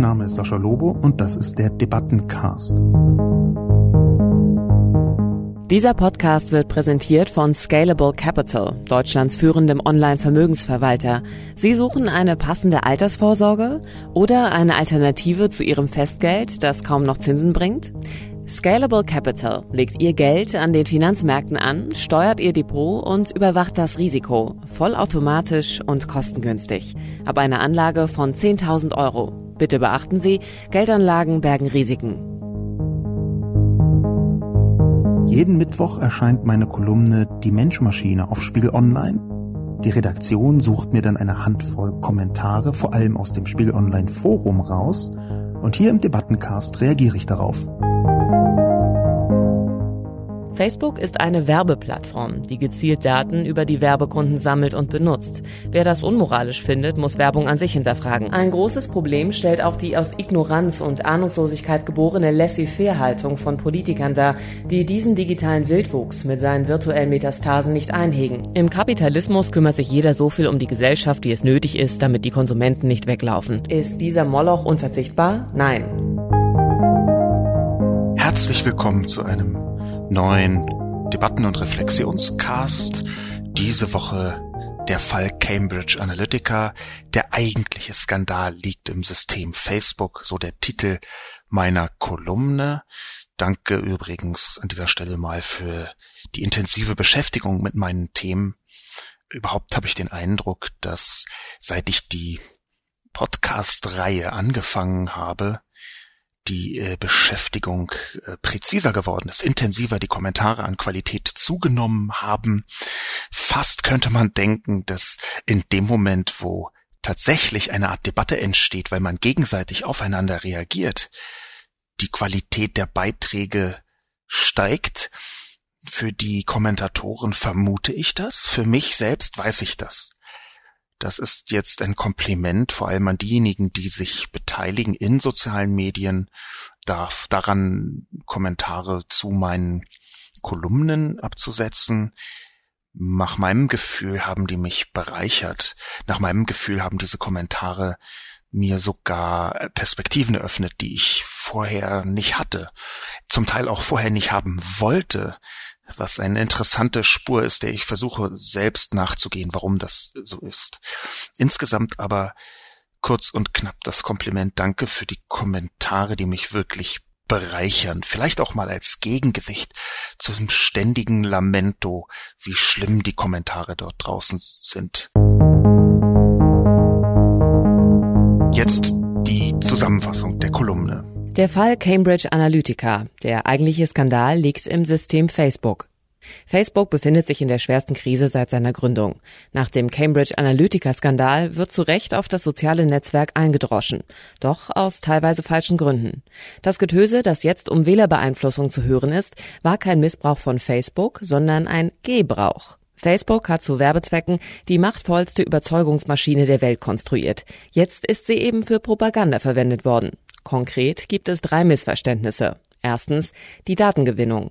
Mein Name ist Sascha Lobo und das ist der Debattencast. Dieser Podcast wird präsentiert von Scalable Capital, Deutschlands führendem Online-Vermögensverwalter. Sie suchen eine passende Altersvorsorge oder eine Alternative zu Ihrem Festgeld, das kaum noch Zinsen bringt? Scalable Capital legt Ihr Geld an den Finanzmärkten an, steuert Ihr Depot und überwacht das Risiko, vollautomatisch und kostengünstig. Ab einer Anlage von 10.000 Euro. Bitte beachten Sie, Geldanlagen bergen Risiken. Jeden Mittwoch erscheint meine Kolumne Die Menschmaschine auf Spiegel Online. Die Redaktion sucht mir dann eine Handvoll Kommentare, vor allem aus dem Spiegel Online Forum raus, und hier im Debattencast reagiere ich darauf. Facebook ist eine Werbeplattform, die gezielt Daten über die Werbekunden sammelt und benutzt. Wer das unmoralisch findet, muss Werbung an sich hinterfragen. Ein großes Problem stellt auch die aus Ignoranz und Ahnungslosigkeit geborene Laissez-faire-Haltung von Politikern dar, die diesen digitalen Wildwuchs mit seinen virtuellen Metastasen nicht einhegen. Im Kapitalismus kümmert sich jeder so viel um die Gesellschaft, wie es nötig ist, damit die Konsumenten nicht weglaufen. Ist dieser Moloch unverzichtbar? Nein. Herzlich willkommen zu einem neuen Debatten- und Reflexionscast. Diese Woche der Fall Cambridge Analytica. Der eigentliche Skandal liegt im System Facebook, so der Titel meiner Kolumne. Danke übrigens an dieser Stelle mal für die intensive Beschäftigung mit meinen Themen. Überhaupt habe ich den Eindruck, dass seit ich die Podcast-Reihe angefangen habe, die äh, Beschäftigung äh, präziser geworden ist, intensiver die Kommentare an Qualität zugenommen haben. Fast könnte man denken, dass in dem Moment, wo tatsächlich eine Art Debatte entsteht, weil man gegenseitig aufeinander reagiert, die Qualität der Beiträge steigt. Für die Kommentatoren vermute ich das, für mich selbst weiß ich das. Das ist jetzt ein Kompliment vor allem an diejenigen, die sich beteiligen in sozialen Medien, darf daran Kommentare zu meinen Kolumnen abzusetzen. Nach meinem Gefühl haben die mich bereichert. Nach meinem Gefühl haben diese Kommentare mir sogar Perspektiven eröffnet, die ich vorher nicht hatte, zum Teil auch vorher nicht haben wollte, was eine interessante Spur ist, der ich versuche selbst nachzugehen, warum das so ist. Insgesamt aber kurz und knapp das Kompliment. Danke für die Kommentare, die mich wirklich bereichern. Vielleicht auch mal als Gegengewicht zum ständigen Lamento, wie schlimm die Kommentare dort draußen sind. Jetzt die Zusammenfassung der Kolumne. Der Fall Cambridge Analytica, der eigentliche Skandal, liegt im System Facebook. Facebook befindet sich in der schwersten Krise seit seiner Gründung. Nach dem Cambridge Analytica-Skandal wird zu Recht auf das soziale Netzwerk eingedroschen. Doch aus teilweise falschen Gründen. Das Getöse, das jetzt um Wählerbeeinflussung zu hören ist, war kein Missbrauch von Facebook, sondern ein Gebrauch. Facebook hat zu Werbezwecken die machtvollste Überzeugungsmaschine der Welt konstruiert. Jetzt ist sie eben für Propaganda verwendet worden. Konkret gibt es drei Missverständnisse. Erstens die Datengewinnung.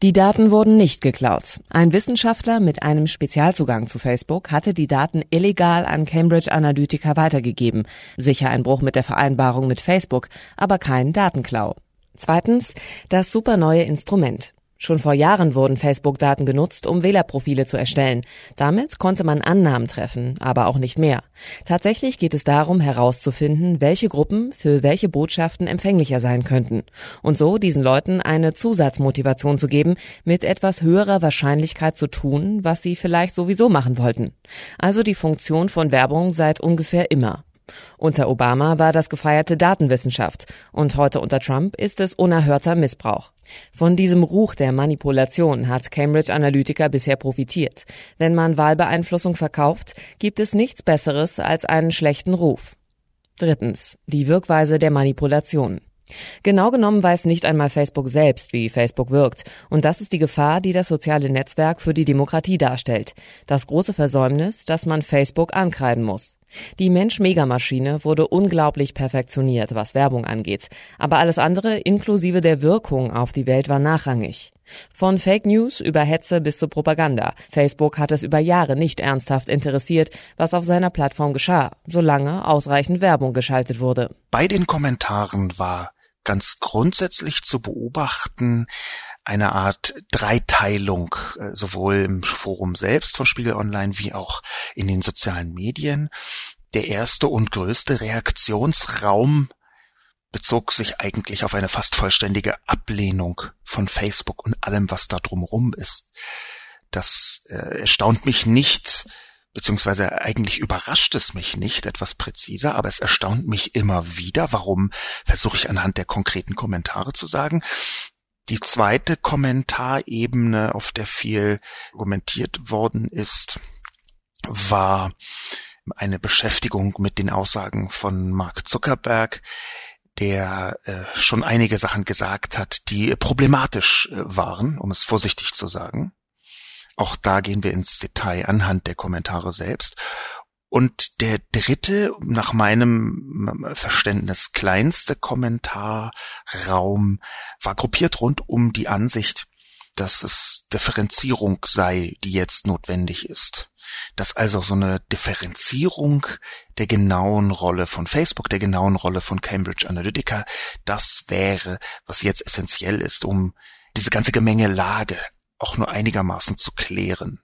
Die Daten wurden nicht geklaut. Ein Wissenschaftler mit einem Spezialzugang zu Facebook hatte die Daten illegal an Cambridge Analytica weitergegeben. Sicher ein Bruch mit der Vereinbarung mit Facebook, aber kein Datenklau. Zweitens, das superneue Instrument. Schon vor Jahren wurden Facebook-Daten genutzt, um Wählerprofile zu erstellen. Damit konnte man Annahmen treffen, aber auch nicht mehr. Tatsächlich geht es darum, herauszufinden, welche Gruppen für welche Botschaften empfänglicher sein könnten. Und so diesen Leuten eine Zusatzmotivation zu geben, mit etwas höherer Wahrscheinlichkeit zu tun, was sie vielleicht sowieso machen wollten. Also die Funktion von Werbung seit ungefähr immer. Unter Obama war das gefeierte Datenwissenschaft und heute unter Trump ist es unerhörter Missbrauch. Von diesem Ruch der Manipulation hat Cambridge Analytica bisher profitiert. Wenn man Wahlbeeinflussung verkauft, gibt es nichts Besseres als einen schlechten Ruf. Drittens. Die Wirkweise der Manipulation. Genau genommen weiß nicht einmal Facebook selbst, wie Facebook wirkt. Und das ist die Gefahr, die das soziale Netzwerk für die Demokratie darstellt. Das große Versäumnis, dass man Facebook ankreiden muss. Die Mensch-Megamaschine wurde unglaublich perfektioniert, was Werbung angeht. Aber alles andere, inklusive der Wirkung auf die Welt, war nachrangig. Von Fake News über Hetze bis zu Propaganda. Facebook hat es über Jahre nicht ernsthaft interessiert, was auf seiner Plattform geschah, solange ausreichend Werbung geschaltet wurde. Bei den Kommentaren war ganz grundsätzlich zu beobachten eine Art Dreiteilung, äh, sowohl im Forum selbst von Spiegel Online wie auch in den sozialen Medien. Der erste und größte Reaktionsraum bezog sich eigentlich auf eine fast vollständige Ablehnung von Facebook und allem, was da drumherum ist. Das äh, erstaunt mich nicht, beziehungsweise eigentlich überrascht es mich nicht, etwas präziser, aber es erstaunt mich immer wieder. Warum versuche ich anhand der konkreten Kommentare zu sagen? Die zweite Kommentarebene, auf der viel argumentiert worden ist, war eine Beschäftigung mit den Aussagen von Mark Zuckerberg, der äh, schon einige Sachen gesagt hat, die problematisch äh, waren, um es vorsichtig zu sagen. Auch da gehen wir ins Detail anhand der Kommentare selbst. Und der dritte, nach meinem Verständnis kleinste Kommentarraum, war gruppiert rund um die Ansicht, dass es Differenzierung sei, die jetzt notwendig ist dass also so eine Differenzierung der genauen Rolle von Facebook, der genauen Rolle von Cambridge Analytica, das wäre, was jetzt essentiell ist, um diese ganze Gemengelage auch nur einigermaßen zu klären.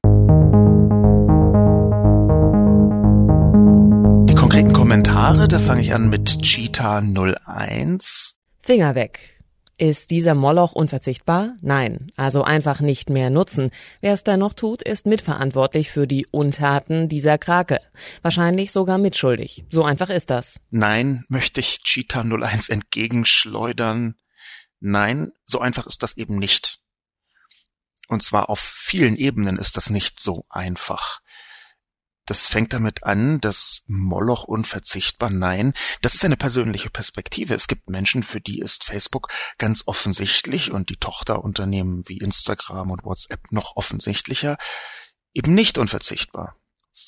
Kommentare, da fange ich an mit Cheetah 01. Finger weg. Ist dieser Moloch unverzichtbar? Nein, also einfach nicht mehr nutzen. Wer es da noch tut, ist mitverantwortlich für die Untaten dieser Krake. Wahrscheinlich sogar mitschuldig. So einfach ist das. Nein, möchte ich Cheetah 01 entgegenschleudern. Nein, so einfach ist das eben nicht. Und zwar auf vielen Ebenen ist das nicht so einfach. Das fängt damit an, dass Moloch unverzichtbar, nein, das ist eine persönliche Perspektive. Es gibt Menschen, für die ist Facebook ganz offensichtlich und die Tochterunternehmen wie Instagram und WhatsApp noch offensichtlicher eben nicht unverzichtbar.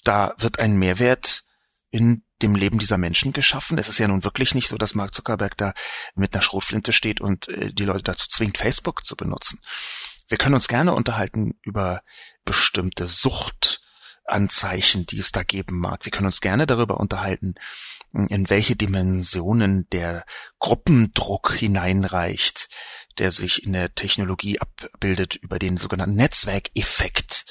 Da wird ein Mehrwert in dem Leben dieser Menschen geschaffen. Es ist ja nun wirklich nicht so, dass Mark Zuckerberg da mit einer Schrotflinte steht und äh, die Leute dazu zwingt, Facebook zu benutzen. Wir können uns gerne unterhalten über bestimmte Sucht, Anzeichen, die es da geben mag. Wir können uns gerne darüber unterhalten, in welche Dimensionen der Gruppendruck hineinreicht, der sich in der Technologie abbildet über den sogenannten Netzwerkeffekt.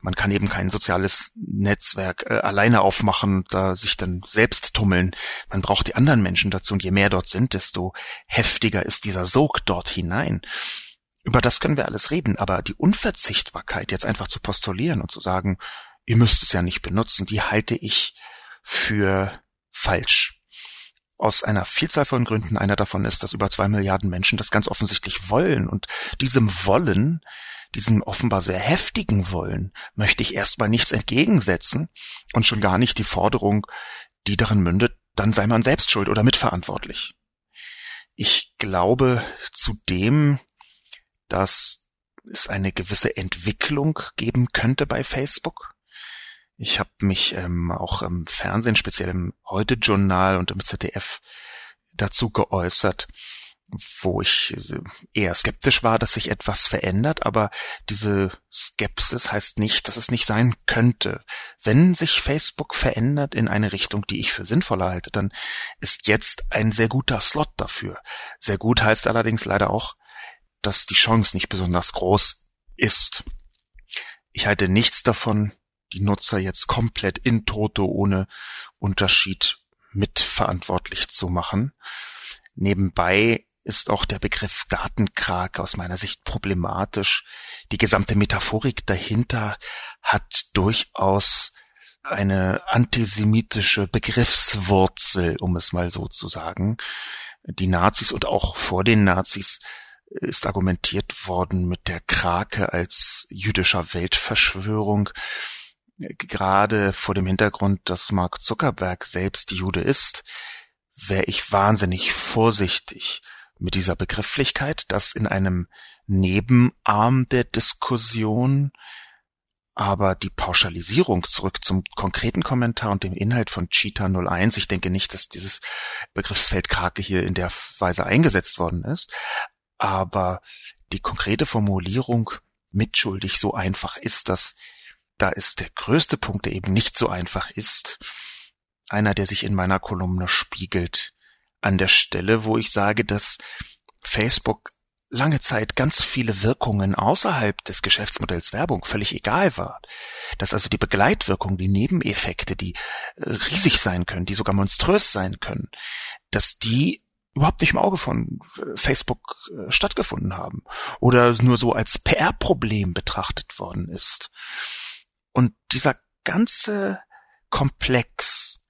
Man kann eben kein soziales Netzwerk äh, alleine aufmachen, da sich dann selbst tummeln. Man braucht die anderen Menschen dazu und je mehr dort sind, desto heftiger ist dieser Sog dort hinein. Über das können wir alles reden, aber die Unverzichtbarkeit jetzt einfach zu postulieren und zu sagen, ihr müsst es ja nicht benutzen, die halte ich für falsch. Aus einer Vielzahl von Gründen. Einer davon ist, dass über zwei Milliarden Menschen das ganz offensichtlich wollen. Und diesem Wollen, diesem offenbar sehr heftigen Wollen, möchte ich erstmal nichts entgegensetzen und schon gar nicht die Forderung, die darin mündet, dann sei man selbst schuld oder mitverantwortlich. Ich glaube zudem, dass es eine gewisse Entwicklung geben könnte bei Facebook. Ich habe mich ähm, auch im Fernsehen, speziell im Heute-Journal und im ZDF dazu geäußert, wo ich eher skeptisch war, dass sich etwas verändert, aber diese Skepsis heißt nicht, dass es nicht sein könnte. Wenn sich Facebook verändert in eine Richtung, die ich für sinnvoller halte, dann ist jetzt ein sehr guter Slot dafür. Sehr gut heißt allerdings leider auch, dass die Chance nicht besonders groß ist. Ich halte nichts davon, die Nutzer jetzt komplett in Toto ohne Unterschied mitverantwortlich zu machen. Nebenbei ist auch der Begriff Datenkrake aus meiner Sicht problematisch. Die gesamte Metaphorik dahinter hat durchaus eine antisemitische Begriffswurzel, um es mal so zu sagen. Die Nazis und auch vor den Nazis ist argumentiert worden mit der Krake als jüdischer Weltverschwörung gerade vor dem Hintergrund, dass Mark Zuckerberg selbst Jude ist, wäre ich wahnsinnig vorsichtig mit dieser Begrifflichkeit, dass in einem Nebenarm der Diskussion Aber die Pauschalisierung zurück zum konkreten Kommentar und dem Inhalt von Cheetah 01, ich denke nicht, dass dieses Begriffsfeld Krake hier in der Weise eingesetzt worden ist, aber die konkrete Formulierung mitschuldig so einfach ist das, da ist der größte Punkt, der eben nicht so einfach ist, einer, der sich in meiner Kolumne spiegelt, an der Stelle, wo ich sage, dass Facebook lange Zeit ganz viele Wirkungen außerhalb des Geschäftsmodells Werbung völlig egal war. Dass also die Begleitwirkung, die Nebeneffekte, die äh, riesig sein können, die sogar monströs sein können, dass die überhaupt nicht im Auge von äh, Facebook äh, stattgefunden haben oder nur so als PR-Problem betrachtet worden ist. Und dieser ganze Komplex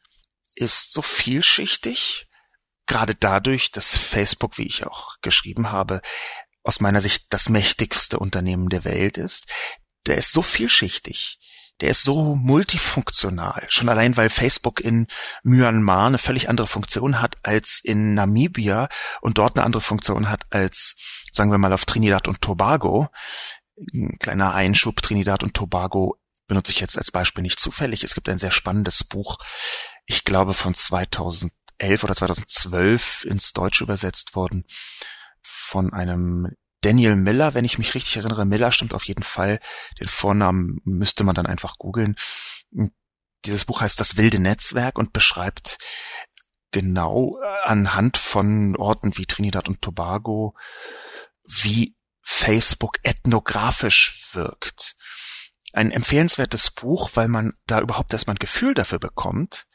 ist so vielschichtig, gerade dadurch, dass Facebook, wie ich auch geschrieben habe, aus meiner Sicht das mächtigste Unternehmen der Welt ist, der ist so vielschichtig, der ist so multifunktional. Schon allein, weil Facebook in Myanmar eine völlig andere Funktion hat als in Namibia und dort eine andere Funktion hat als, sagen wir mal, auf Trinidad und Tobago. Ein kleiner Einschub, Trinidad und Tobago benutze ich jetzt als Beispiel nicht zufällig. Es gibt ein sehr spannendes Buch, ich glaube von 2000 2011 oder 2012 ins Deutsche übersetzt worden von einem Daniel Miller, wenn ich mich richtig erinnere. Miller stimmt auf jeden Fall. Den Vornamen müsste man dann einfach googeln. Dieses Buch heißt Das wilde Netzwerk und beschreibt genau anhand von Orten wie Trinidad und Tobago, wie Facebook ethnografisch wirkt. Ein empfehlenswertes Buch, weil man da überhaupt erstmal ein Gefühl dafür bekommt,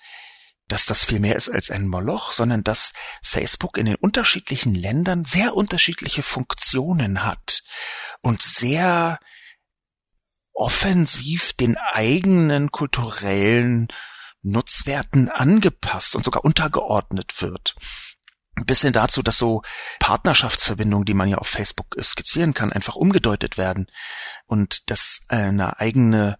dass das viel mehr ist als ein Moloch, sondern dass Facebook in den unterschiedlichen Ländern sehr unterschiedliche Funktionen hat und sehr offensiv den eigenen kulturellen Nutzwerten angepasst und sogar untergeordnet wird. Bis hin dazu, dass so Partnerschaftsverbindungen, die man ja auf Facebook skizzieren kann, einfach umgedeutet werden und dass eine eigene,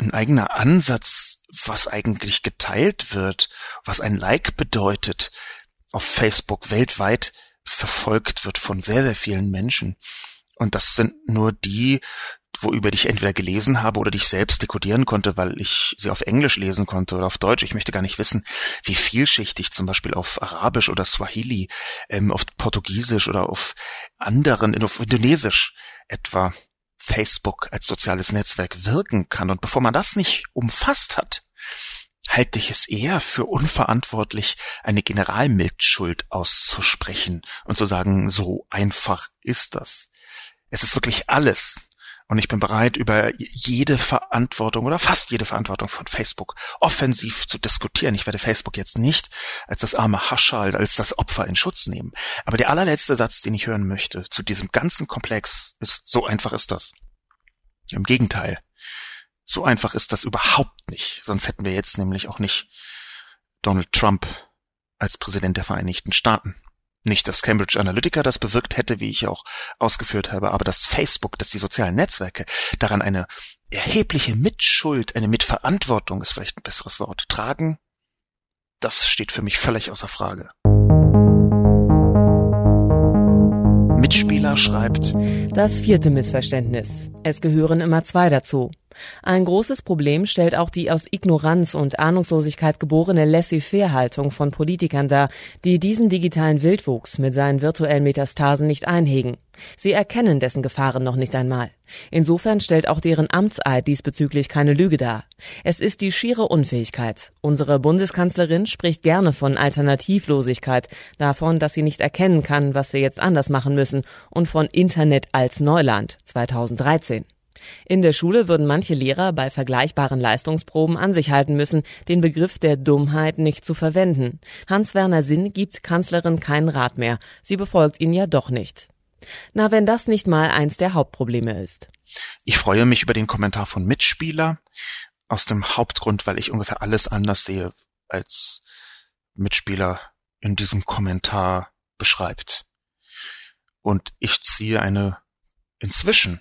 ein eigener Ansatz was eigentlich geteilt wird, was ein Like bedeutet, auf Facebook weltweit verfolgt wird von sehr, sehr vielen Menschen. Und das sind nur die, wo über die ich entweder gelesen habe oder die ich selbst dekodieren konnte, weil ich sie auf Englisch lesen konnte oder auf Deutsch. Ich möchte gar nicht wissen, wie vielschichtig zum Beispiel auf Arabisch oder Swahili, ähm, auf Portugiesisch oder auf anderen, auf Indonesisch etwa Facebook als soziales Netzwerk wirken kann. Und bevor man das nicht umfasst hat, halte ich es eher für unverantwortlich, eine Generalmitschuld auszusprechen und zu sagen, so einfach ist das. Es ist wirklich alles. Und ich bin bereit, über jede Verantwortung oder fast jede Verantwortung von Facebook offensiv zu diskutieren. Ich werde Facebook jetzt nicht als das arme Haschal, als das Opfer in Schutz nehmen. Aber der allerletzte Satz, den ich hören möchte zu diesem ganzen Komplex, ist, so einfach ist das. Im Gegenteil. So einfach ist das überhaupt nicht. Sonst hätten wir jetzt nämlich auch nicht Donald Trump als Präsident der Vereinigten Staaten. Nicht, dass Cambridge Analytica das bewirkt hätte, wie ich auch ausgeführt habe, aber dass Facebook, dass die sozialen Netzwerke daran eine erhebliche Mitschuld, eine Mitverantwortung ist vielleicht ein besseres Wort, tragen, das steht für mich völlig außer Frage. Mitspieler schreibt. Das vierte Missverständnis. Es gehören immer zwei dazu. Ein großes Problem stellt auch die aus Ignoranz und Ahnungslosigkeit geborene Laissez-faire-Haltung von Politikern dar, die diesen digitalen Wildwuchs mit seinen virtuellen Metastasen nicht einhegen. Sie erkennen dessen Gefahren noch nicht einmal. Insofern stellt auch deren Amtseid diesbezüglich keine Lüge dar. Es ist die schiere Unfähigkeit. Unsere Bundeskanzlerin spricht gerne von Alternativlosigkeit, davon, dass sie nicht erkennen kann, was wir jetzt anders machen müssen und von Internet als Neuland 2013. In der Schule würden manche Lehrer bei vergleichbaren Leistungsproben an sich halten müssen, den Begriff der Dummheit nicht zu verwenden. Hans-Werner Sinn gibt Kanzlerin keinen Rat mehr. Sie befolgt ihn ja doch nicht. Na, wenn das nicht mal eins der Hauptprobleme ist. Ich freue mich über den Kommentar von Mitspieler. Aus dem Hauptgrund, weil ich ungefähr alles anders sehe, als Mitspieler in diesem Kommentar beschreibt. Und ich ziehe eine inzwischen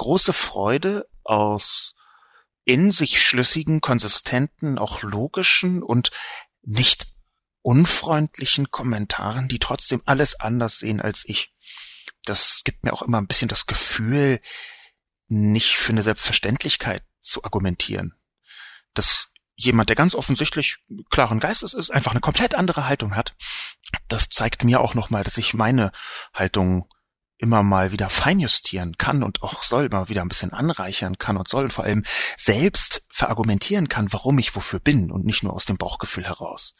große Freude aus in sich schlüssigen, konsistenten, auch logischen und nicht unfreundlichen Kommentaren, die trotzdem alles anders sehen als ich. Das gibt mir auch immer ein bisschen das Gefühl, nicht für eine Selbstverständlichkeit zu argumentieren. Dass jemand, der ganz offensichtlich klaren Geistes ist, einfach eine komplett andere Haltung hat, das zeigt mir auch nochmal, dass ich meine Haltung immer mal wieder feinjustieren kann und auch soll, mal wieder ein bisschen anreichern kann und soll und vor allem selbst verargumentieren kann, warum ich wofür bin und nicht nur aus dem Bauchgefühl heraus.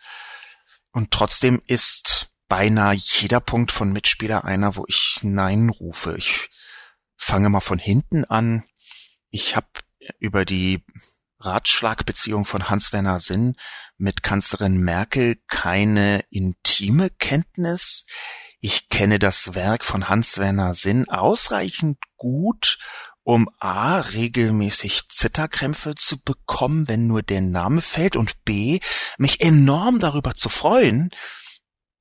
Und trotzdem ist beinahe jeder Punkt von Mitspieler einer, wo ich Nein rufe. Ich fange mal von hinten an. Ich habe über die Ratschlagbeziehung von Hans-Werner Sinn mit Kanzlerin Merkel keine intime Kenntnis. Ich kenne das Werk von Hans-Werner Sinn ausreichend gut, um A, regelmäßig Zitterkrämpfe zu bekommen, wenn nur der Name fällt, und B, mich enorm darüber zu freuen,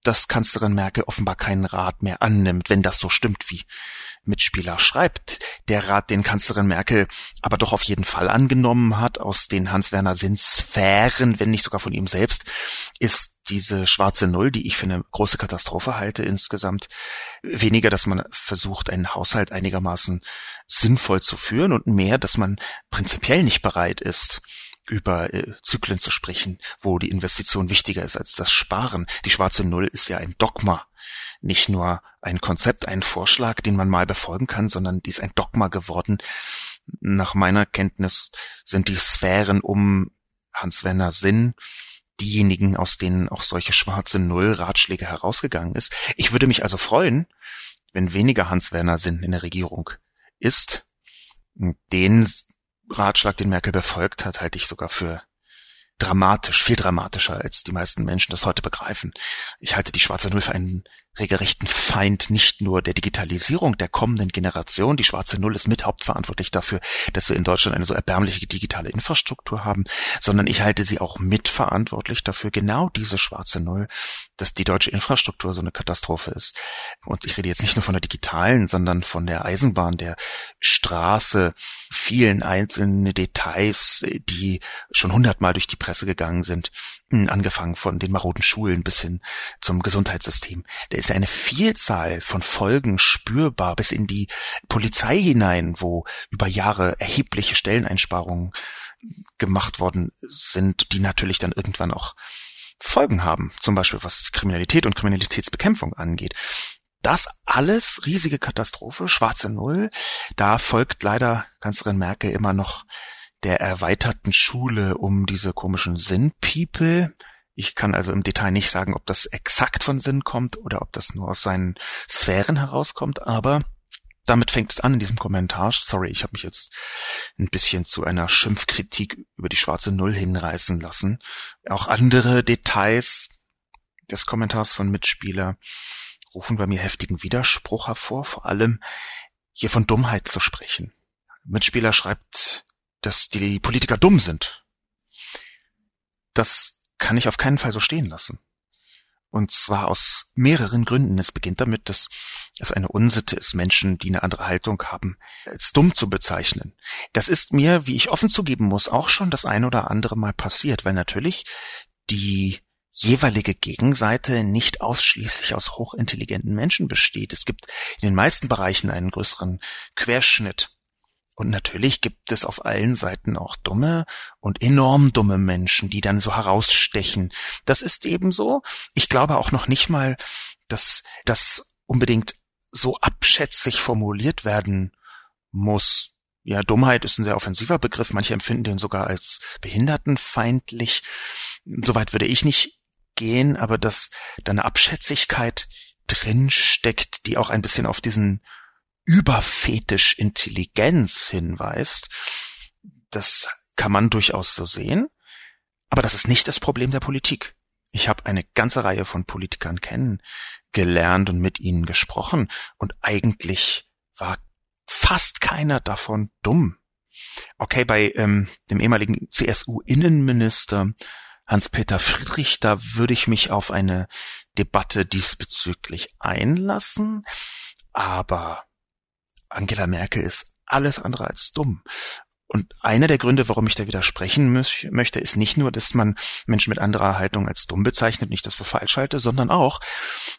dass Kanzlerin Merkel offenbar keinen Rat mehr annimmt, wenn das so stimmt, wie Mitspieler schreibt. Der Rat, den Kanzlerin Merkel aber doch auf jeden Fall angenommen hat, aus den Hans-Werner Sinn Sphären, wenn nicht sogar von ihm selbst, ist diese schwarze Null, die ich für eine große Katastrophe halte insgesamt, weniger, dass man versucht, einen Haushalt einigermaßen sinnvoll zu führen und mehr, dass man prinzipiell nicht bereit ist, über äh, Zyklen zu sprechen, wo die Investition wichtiger ist als das Sparen. Die schwarze Null ist ja ein Dogma. Nicht nur ein Konzept, ein Vorschlag, den man mal befolgen kann, sondern die ist ein Dogma geworden. Nach meiner Kenntnis sind die Sphären um Hans-Werner Sinn diejenigen, aus denen auch solche schwarze Null-Ratschläge herausgegangen ist. Ich würde mich also freuen, wenn weniger Hans-Werner Sinn in der Regierung ist. Den Ratschlag, den Merkel befolgt hat, halte ich sogar für dramatisch, viel dramatischer, als die meisten Menschen das heute begreifen. Ich halte die schwarze Null für einen regelrechten Feind nicht nur der Digitalisierung der kommenden Generation. Die schwarze Null ist mit hauptverantwortlich dafür, dass wir in Deutschland eine so erbärmliche digitale Infrastruktur haben, sondern ich halte sie auch mitverantwortlich dafür, genau diese schwarze Null, dass die deutsche Infrastruktur so eine Katastrophe ist. Und ich rede jetzt nicht nur von der digitalen, sondern von der Eisenbahn, der Straße, vielen einzelnen Details, die schon hundertmal durch die Presse gegangen sind, hm, angefangen von den maroden Schulen bis hin zum Gesundheitssystem. Da ist eine Vielzahl von Folgen spürbar bis in die Polizei hinein, wo über Jahre erhebliche Stelleneinsparungen gemacht worden sind, die natürlich dann irgendwann auch Folgen haben, zum Beispiel was Kriminalität und Kriminalitätsbekämpfung angeht. Das alles riesige Katastrophe, schwarze Null. Da folgt leider Kanzlerin Merkel immer noch der erweiterten Schule um diese komischen Sinn-People. Ich kann also im Detail nicht sagen, ob das exakt von Sinn kommt oder ob das nur aus seinen Sphären herauskommt, aber damit fängt es an in diesem Kommentar. Sorry, ich habe mich jetzt ein bisschen zu einer Schimpfkritik über die schwarze Null hinreißen lassen. Auch andere Details des Kommentars von Mitspieler rufen bei mir heftigen Widerspruch hervor, vor allem hier von Dummheit zu sprechen. Mitspieler schreibt, dass die Politiker dumm sind. Das kann ich auf keinen Fall so stehen lassen. Und zwar aus mehreren Gründen. Es beginnt damit, dass es eine Unsitte ist, Menschen, die eine andere Haltung haben, als dumm zu bezeichnen. Das ist mir, wie ich offen zugeben muss, auch schon das ein oder andere Mal passiert, weil natürlich die jeweilige Gegenseite nicht ausschließlich aus hochintelligenten Menschen besteht. Es gibt in den meisten Bereichen einen größeren Querschnitt. Und natürlich gibt es auf allen Seiten auch dumme und enorm dumme Menschen, die dann so herausstechen. Das ist ebenso. Ich glaube auch noch nicht mal, dass das unbedingt so abschätzig formuliert werden muss. Ja, Dummheit ist ein sehr offensiver Begriff. Manche empfinden den sogar als behindertenfeindlich. Soweit würde ich nicht gehen, aber dass da eine Abschätzigkeit drin steckt, die auch ein bisschen auf diesen Überfetisch Intelligenz hinweist, das kann man durchaus so sehen, aber das ist nicht das Problem der Politik. Ich habe eine ganze Reihe von Politikern kennengelernt und mit ihnen gesprochen und eigentlich war fast keiner davon dumm. Okay, bei ähm, dem ehemaligen CSU-Innenminister Hans-Peter Friedrich, da würde ich mich auf eine Debatte diesbezüglich einlassen. Aber Angela Merkel ist alles andere als dumm. Und einer der Gründe, warum ich da widersprechen möchte, ist nicht nur, dass man Menschen mit anderer Haltung als dumm bezeichnet, nicht das für falsch halte, sondern auch,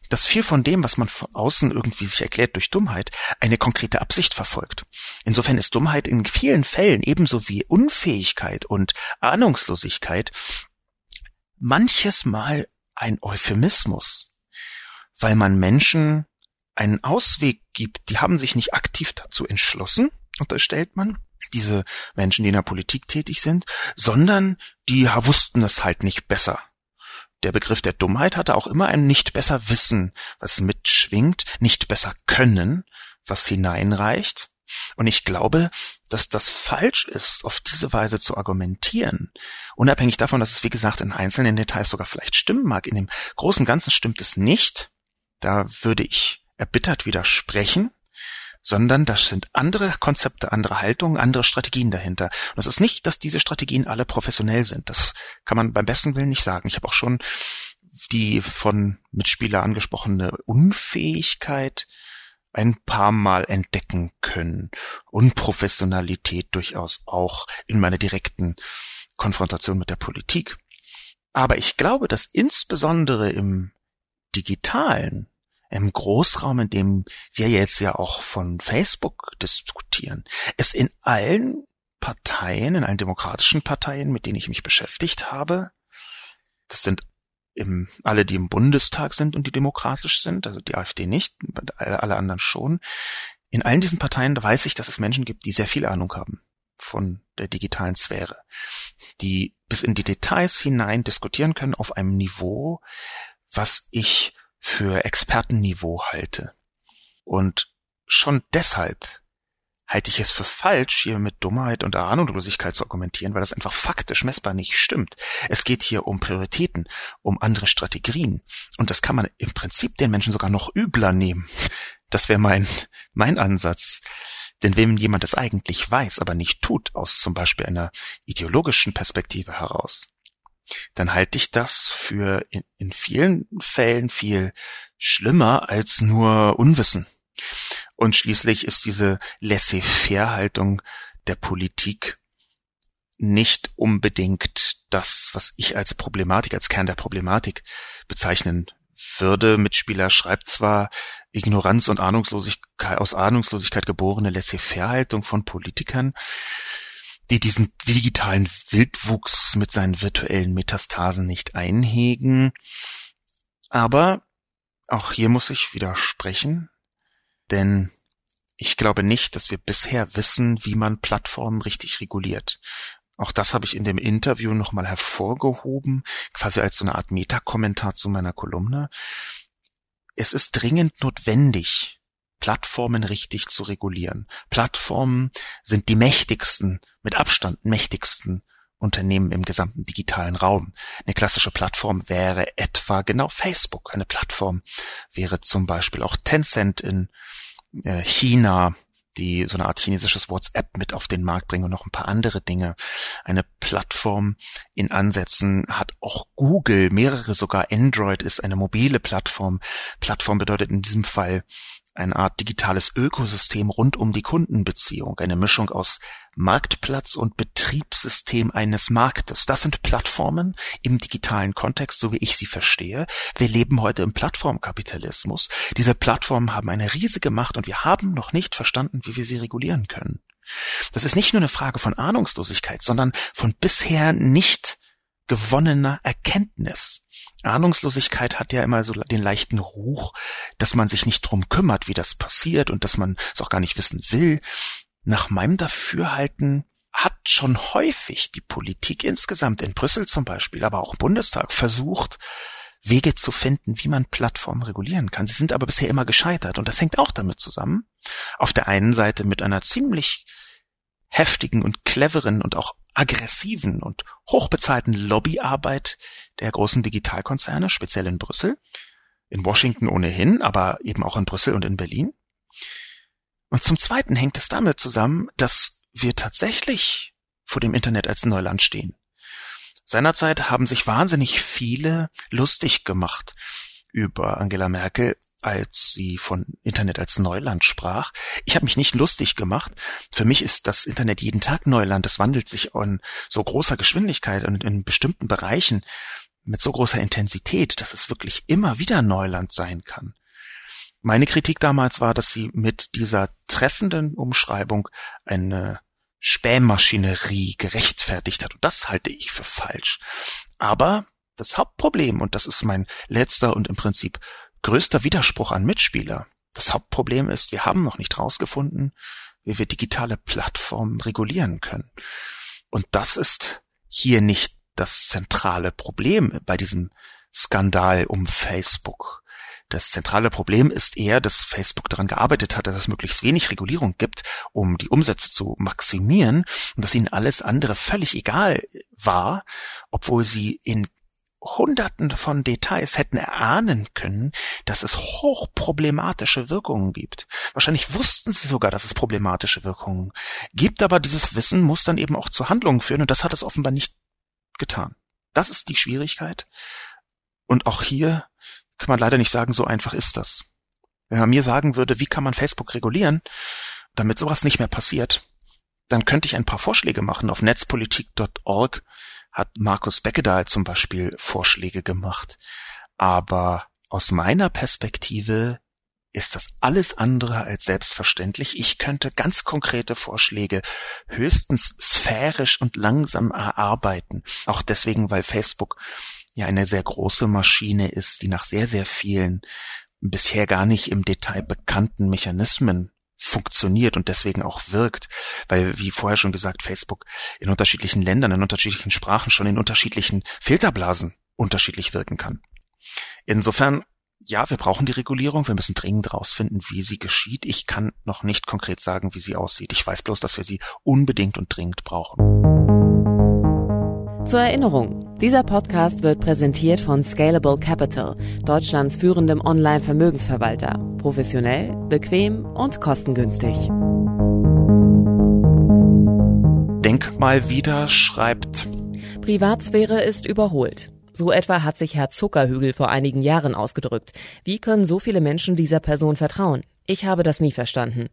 dass viel von dem, was man von außen irgendwie sich erklärt durch Dummheit, eine konkrete Absicht verfolgt. Insofern ist Dummheit in vielen Fällen ebenso wie Unfähigkeit und Ahnungslosigkeit manches Mal ein Euphemismus, weil man Menschen einen Ausweg gibt, die haben sich nicht aktiv dazu entschlossen, unterstellt man, diese Menschen, die in der Politik tätig sind, sondern die wussten es halt nicht besser. Der Begriff der Dummheit hatte auch immer ein nicht besser Wissen, was mitschwingt, nicht besser können, was hineinreicht. Und ich glaube, dass das falsch ist, auf diese Weise zu argumentieren. Unabhängig davon, dass es, wie gesagt, in einzelnen Details sogar vielleicht stimmen mag. In dem großen Ganzen stimmt es nicht. Da würde ich erbittert widersprechen sondern das sind andere Konzepte, andere Haltungen, andere Strategien dahinter. Und es ist nicht, dass diese Strategien alle professionell sind. Das kann man beim besten Willen nicht sagen. Ich habe auch schon die von Mitspieler angesprochene Unfähigkeit ein paar Mal entdecken können. Unprofessionalität durchaus auch in meiner direkten Konfrontation mit der Politik. Aber ich glaube, dass insbesondere im digitalen im Großraum, in dem wir jetzt ja auch von Facebook diskutieren, es in allen Parteien, in allen demokratischen Parteien, mit denen ich mich beschäftigt habe, das sind im, alle, die im Bundestag sind und die demokratisch sind, also die AfD nicht, alle anderen schon. In allen diesen Parteien weiß ich, dass es Menschen gibt, die sehr viel Ahnung haben von der digitalen Sphäre, die bis in die Details hinein diskutieren können auf einem Niveau, was ich für Expertenniveau halte. Und schon deshalb halte ich es für falsch, hier mit Dummheit und Ahnungslosigkeit zu argumentieren, weil das einfach faktisch messbar nicht stimmt. Es geht hier um Prioritäten, um andere Strategien. Und das kann man im Prinzip den Menschen sogar noch übler nehmen. Das wäre mein, mein Ansatz. Denn wenn jemand es eigentlich weiß, aber nicht tut, aus zum Beispiel einer ideologischen Perspektive heraus, dann halte ich das für in, in vielen Fällen viel schlimmer als nur Unwissen. Und schließlich ist diese Laissez-faire-Haltung der Politik nicht unbedingt das, was ich als Problematik, als Kern der Problematik bezeichnen würde. Mitspieler schreibt zwar Ignoranz und Ahnungslosigkeit, aus Ahnungslosigkeit geborene Laissez-faire-Haltung von Politikern, die diesen digitalen Wildwuchs mit seinen virtuellen Metastasen nicht einhegen. Aber auch hier muss ich widersprechen, denn ich glaube nicht, dass wir bisher wissen, wie man Plattformen richtig reguliert. Auch das habe ich in dem Interview nochmal hervorgehoben, quasi als so eine Art Metakommentar zu meiner Kolumne. Es ist dringend notwendig, Plattformen richtig zu regulieren. Plattformen sind die mächtigsten, mit Abstand mächtigsten Unternehmen im gesamten digitalen Raum. Eine klassische Plattform wäre etwa genau Facebook. Eine Plattform wäre zum Beispiel auch Tencent in äh, China, die so eine Art chinesisches WhatsApp mit auf den Markt bringen und noch ein paar andere Dinge. Eine Plattform in Ansätzen hat auch Google, mehrere sogar Android ist eine mobile Plattform. Plattform bedeutet in diesem Fall eine Art digitales Ökosystem rund um die Kundenbeziehung, eine Mischung aus Marktplatz und Betriebssystem eines Marktes. Das sind Plattformen im digitalen Kontext, so wie ich sie verstehe. Wir leben heute im Plattformkapitalismus. Diese Plattformen haben eine riesige Macht und wir haben noch nicht verstanden, wie wir sie regulieren können. Das ist nicht nur eine Frage von Ahnungslosigkeit, sondern von bisher nicht gewonnener Erkenntnis. Ahnungslosigkeit hat ja immer so den leichten Ruch, dass man sich nicht drum kümmert, wie das passiert und dass man es auch gar nicht wissen will. Nach meinem Dafürhalten hat schon häufig die Politik insgesamt in Brüssel zum Beispiel, aber auch im Bundestag versucht, Wege zu finden, wie man Plattformen regulieren kann. Sie sind aber bisher immer gescheitert und das hängt auch damit zusammen. Auf der einen Seite mit einer ziemlich heftigen und cleveren und auch aggressiven und hochbezahlten Lobbyarbeit der großen Digitalkonzerne, speziell in Brüssel, in Washington ohnehin, aber eben auch in Brüssel und in Berlin. Und zum Zweiten hängt es damit zusammen, dass wir tatsächlich vor dem Internet als Neuland stehen. Seinerzeit haben sich wahnsinnig viele lustig gemacht über Angela Merkel, als sie von Internet als Neuland sprach. Ich habe mich nicht lustig gemacht. Für mich ist das Internet jeden Tag Neuland. Es wandelt sich in so großer Geschwindigkeit und in bestimmten Bereichen mit so großer Intensität, dass es wirklich immer wieder Neuland sein kann. Meine Kritik damals war, dass sie mit dieser treffenden Umschreibung eine Spähmaschinerie gerechtfertigt hat. Und das halte ich für falsch. Aber das Hauptproblem, und das ist mein letzter und im Prinzip größter Widerspruch an Mitspieler, das Hauptproblem ist, wir haben noch nicht herausgefunden, wie wir digitale Plattformen regulieren können. Und das ist hier nicht das zentrale Problem bei diesem Skandal um Facebook. Das zentrale Problem ist eher, dass Facebook daran gearbeitet hat, dass es möglichst wenig Regulierung gibt, um die Umsätze zu maximieren und dass ihnen alles andere völlig egal war, obwohl sie in Hunderten von Details hätten erahnen können, dass es hochproblematische Wirkungen gibt. Wahrscheinlich wussten sie sogar, dass es problematische Wirkungen gibt, aber dieses Wissen muss dann eben auch zu Handlungen führen und das hat es offenbar nicht getan. Das ist die Schwierigkeit. Und auch hier kann man leider nicht sagen, so einfach ist das. Wenn man mir sagen würde, wie kann man Facebook regulieren, damit sowas nicht mehr passiert, dann könnte ich ein paar Vorschläge machen. Auf netzpolitik.org hat Markus Beckedahl zum Beispiel Vorschläge gemacht. Aber aus meiner Perspektive ist das alles andere als selbstverständlich. Ich könnte ganz konkrete Vorschläge höchstens sphärisch und langsam erarbeiten. Auch deswegen, weil Facebook ja eine sehr große Maschine ist, die nach sehr, sehr vielen bisher gar nicht im Detail bekannten Mechanismen funktioniert und deswegen auch wirkt, weil, wie vorher schon gesagt, Facebook in unterschiedlichen Ländern, in unterschiedlichen Sprachen schon in unterschiedlichen Filterblasen unterschiedlich wirken kann. Insofern, ja, wir brauchen die Regulierung, wir müssen dringend rausfinden, wie sie geschieht. Ich kann noch nicht konkret sagen, wie sie aussieht. Ich weiß bloß, dass wir sie unbedingt und dringend brauchen. Zur Erinnerung, dieser Podcast wird präsentiert von Scalable Capital, Deutschlands führendem Online-Vermögensverwalter. Professionell, bequem und kostengünstig. Denkmal wieder schreibt. Privatsphäre ist überholt. So etwa hat sich Herr Zuckerhügel vor einigen Jahren ausgedrückt. Wie können so viele Menschen dieser Person vertrauen? Ich habe das nie verstanden.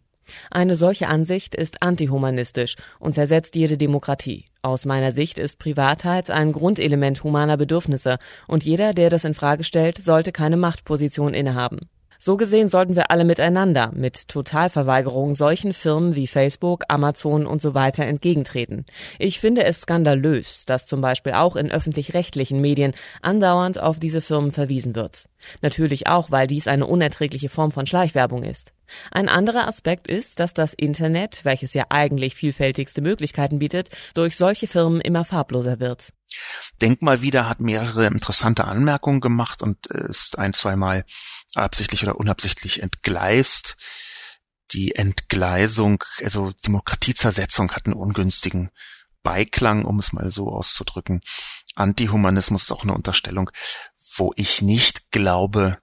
Eine solche Ansicht ist antihumanistisch und zersetzt jede Demokratie. Aus meiner Sicht ist Privatheit ein Grundelement humaner Bedürfnisse und jeder, der das in Frage stellt, sollte keine Machtposition innehaben. So gesehen sollten wir alle miteinander mit Totalverweigerung solchen Firmen wie Facebook, Amazon und so weiter entgegentreten. Ich finde es skandalös, dass zum Beispiel auch in öffentlich-rechtlichen Medien andauernd auf diese Firmen verwiesen wird. Natürlich auch, weil dies eine unerträgliche Form von Schleichwerbung ist. Ein anderer Aspekt ist, dass das Internet, welches ja eigentlich vielfältigste Möglichkeiten bietet, durch solche Firmen immer farbloser wird. Denkmal wieder hat mehrere interessante Anmerkungen gemacht und ist ein, zweimal absichtlich oder unabsichtlich entgleist. Die Entgleisung, also Demokratiezersetzung hat einen ungünstigen Beiklang, um es mal so auszudrücken. Antihumanismus ist auch eine Unterstellung, wo ich nicht glaube,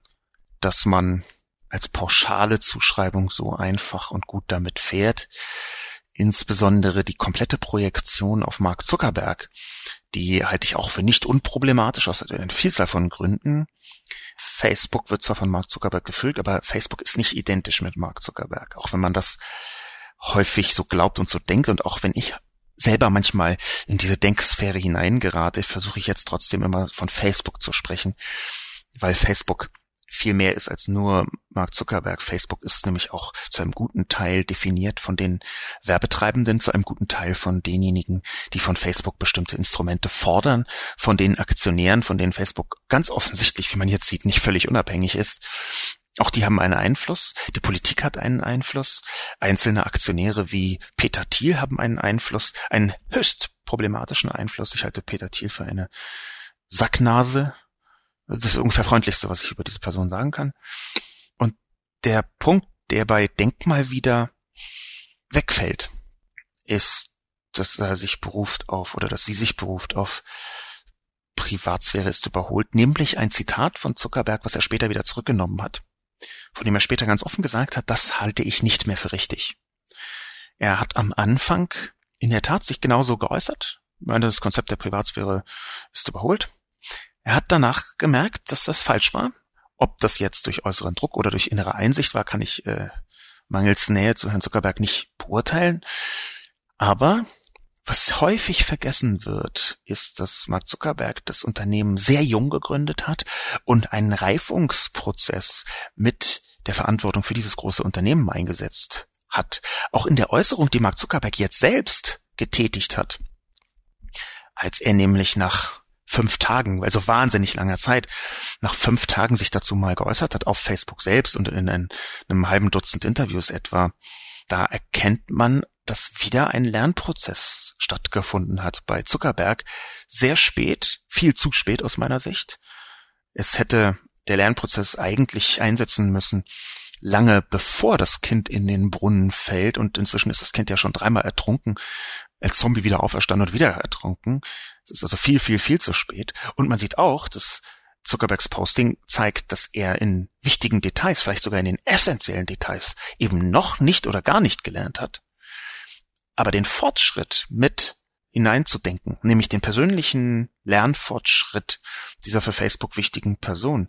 dass man als pauschale Zuschreibung so einfach und gut damit fährt. Insbesondere die komplette Projektion auf Mark Zuckerberg, die halte ich auch für nicht unproblematisch aus einer Vielzahl von Gründen. Facebook wird zwar von Mark Zuckerberg gefüllt, aber Facebook ist nicht identisch mit Mark Zuckerberg, auch wenn man das häufig so glaubt und so denkt und auch wenn ich selber manchmal in diese Denksphäre hineingerate, versuche ich jetzt trotzdem immer von Facebook zu sprechen, weil Facebook viel mehr ist als nur Mark Zuckerberg. Facebook ist nämlich auch zu einem guten Teil definiert von den Werbetreibenden, zu einem guten Teil von denjenigen, die von Facebook bestimmte Instrumente fordern, von den Aktionären, von denen Facebook ganz offensichtlich, wie man jetzt sieht, nicht völlig unabhängig ist. Auch die haben einen Einfluss. Die Politik hat einen Einfluss. Einzelne Aktionäre wie Peter Thiel haben einen Einfluss, einen höchst problematischen Einfluss. Ich halte Peter Thiel für eine Sacknase, das ist ungefähr freundlichste, was ich über diese Person sagen kann. Und der Punkt, der bei Denkmal wieder wegfällt, ist, dass er sich beruft auf, oder dass sie sich beruft auf Privatsphäre ist überholt, nämlich ein Zitat von Zuckerberg, was er später wieder zurückgenommen hat, von dem er später ganz offen gesagt hat, das halte ich nicht mehr für richtig. Er hat am Anfang in der Tat sich genauso geäußert. Ich meine, das Konzept der Privatsphäre ist überholt. Er hat danach gemerkt, dass das falsch war Ob das jetzt durch äußeren Druck oder durch innere Einsicht war, kann ich äh, mangels Nähe zu Herrn Zuckerberg nicht beurteilen. Aber was häufig vergessen wird, ist, dass Mark Zuckerberg das Unternehmen sehr jung gegründet hat und einen Reifungsprozess mit der Verantwortung für dieses große Unternehmen eingesetzt hat. Auch in der Äußerung, die Mark Zuckerberg jetzt selbst getätigt hat, als er nämlich nach fünf Tagen, also wahnsinnig langer Zeit, nach fünf Tagen sich dazu mal geäußert hat, auf Facebook selbst und in einem, einem halben Dutzend Interviews etwa, da erkennt man, dass wieder ein Lernprozess stattgefunden hat bei Zuckerberg. Sehr spät, viel zu spät aus meiner Sicht. Es hätte der Lernprozess eigentlich einsetzen müssen, lange bevor das Kind in den Brunnen fällt und inzwischen ist das Kind ja schon dreimal ertrunken, als Zombie wieder auferstanden und wieder ertrunken. Es ist also viel, viel, viel zu spät. Und man sieht auch, dass Zuckerbergs Posting zeigt, dass er in wichtigen Details, vielleicht sogar in den essentiellen Details, eben noch nicht oder gar nicht gelernt hat. Aber den Fortschritt mit hineinzudenken, nämlich den persönlichen Lernfortschritt dieser für Facebook wichtigen Person,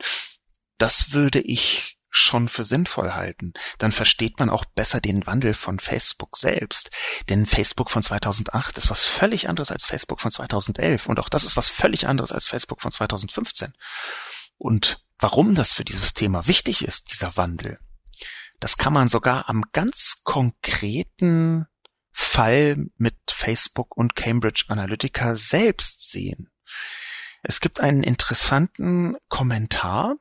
das würde ich schon für sinnvoll halten, dann versteht man auch besser den Wandel von Facebook selbst. Denn Facebook von 2008 ist was völlig anderes als Facebook von 2011 und auch das ist was völlig anderes als Facebook von 2015. Und warum das für dieses Thema wichtig ist, dieser Wandel, das kann man sogar am ganz konkreten Fall mit Facebook und Cambridge Analytica selbst sehen. Es gibt einen interessanten Kommentar,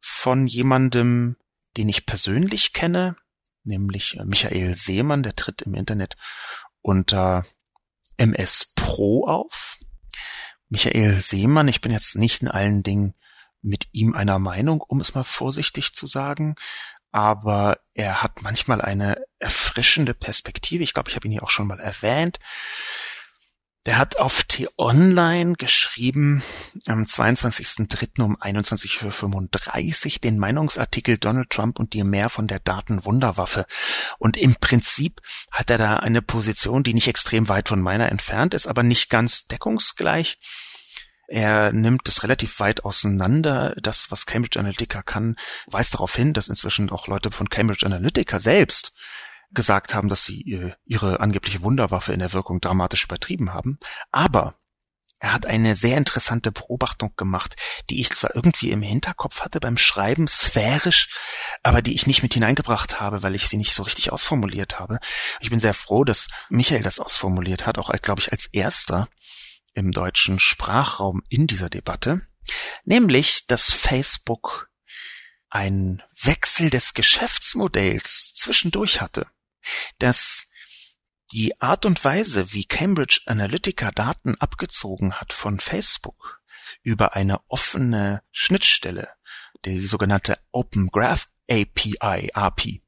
von jemandem, den ich persönlich kenne, nämlich äh, Michael Seemann, der tritt im Internet unter MS Pro auf. Michael Seemann, ich bin jetzt nicht in allen Dingen mit ihm einer Meinung, um es mal vorsichtig zu sagen, aber er hat manchmal eine erfrischende Perspektive. Ich glaube, ich habe ihn hier auch schon mal erwähnt. Der hat auf T-Online geschrieben am 22.03. um 21.35 Uhr den Meinungsartikel Donald Trump und die Mehr von der Datenwunderwaffe. Und im Prinzip hat er da eine Position, die nicht extrem weit von meiner entfernt ist, aber nicht ganz deckungsgleich. Er nimmt es relativ weit auseinander. Das, was Cambridge Analytica kann, weist darauf hin, dass inzwischen auch Leute von Cambridge Analytica selbst gesagt haben, dass sie äh, ihre angebliche Wunderwaffe in der Wirkung dramatisch übertrieben haben. Aber er hat eine sehr interessante Beobachtung gemacht, die ich zwar irgendwie im Hinterkopf hatte beim Schreiben, sphärisch, aber die ich nicht mit hineingebracht habe, weil ich sie nicht so richtig ausformuliert habe. Ich bin sehr froh, dass Michael das ausformuliert hat, auch, glaube ich, als erster im deutschen Sprachraum in dieser Debatte. Nämlich, dass Facebook einen Wechsel des Geschäftsmodells zwischendurch hatte dass die Art und Weise, wie Cambridge Analytica Daten abgezogen hat von Facebook über eine offene Schnittstelle, die sogenannte Open Graph API, API,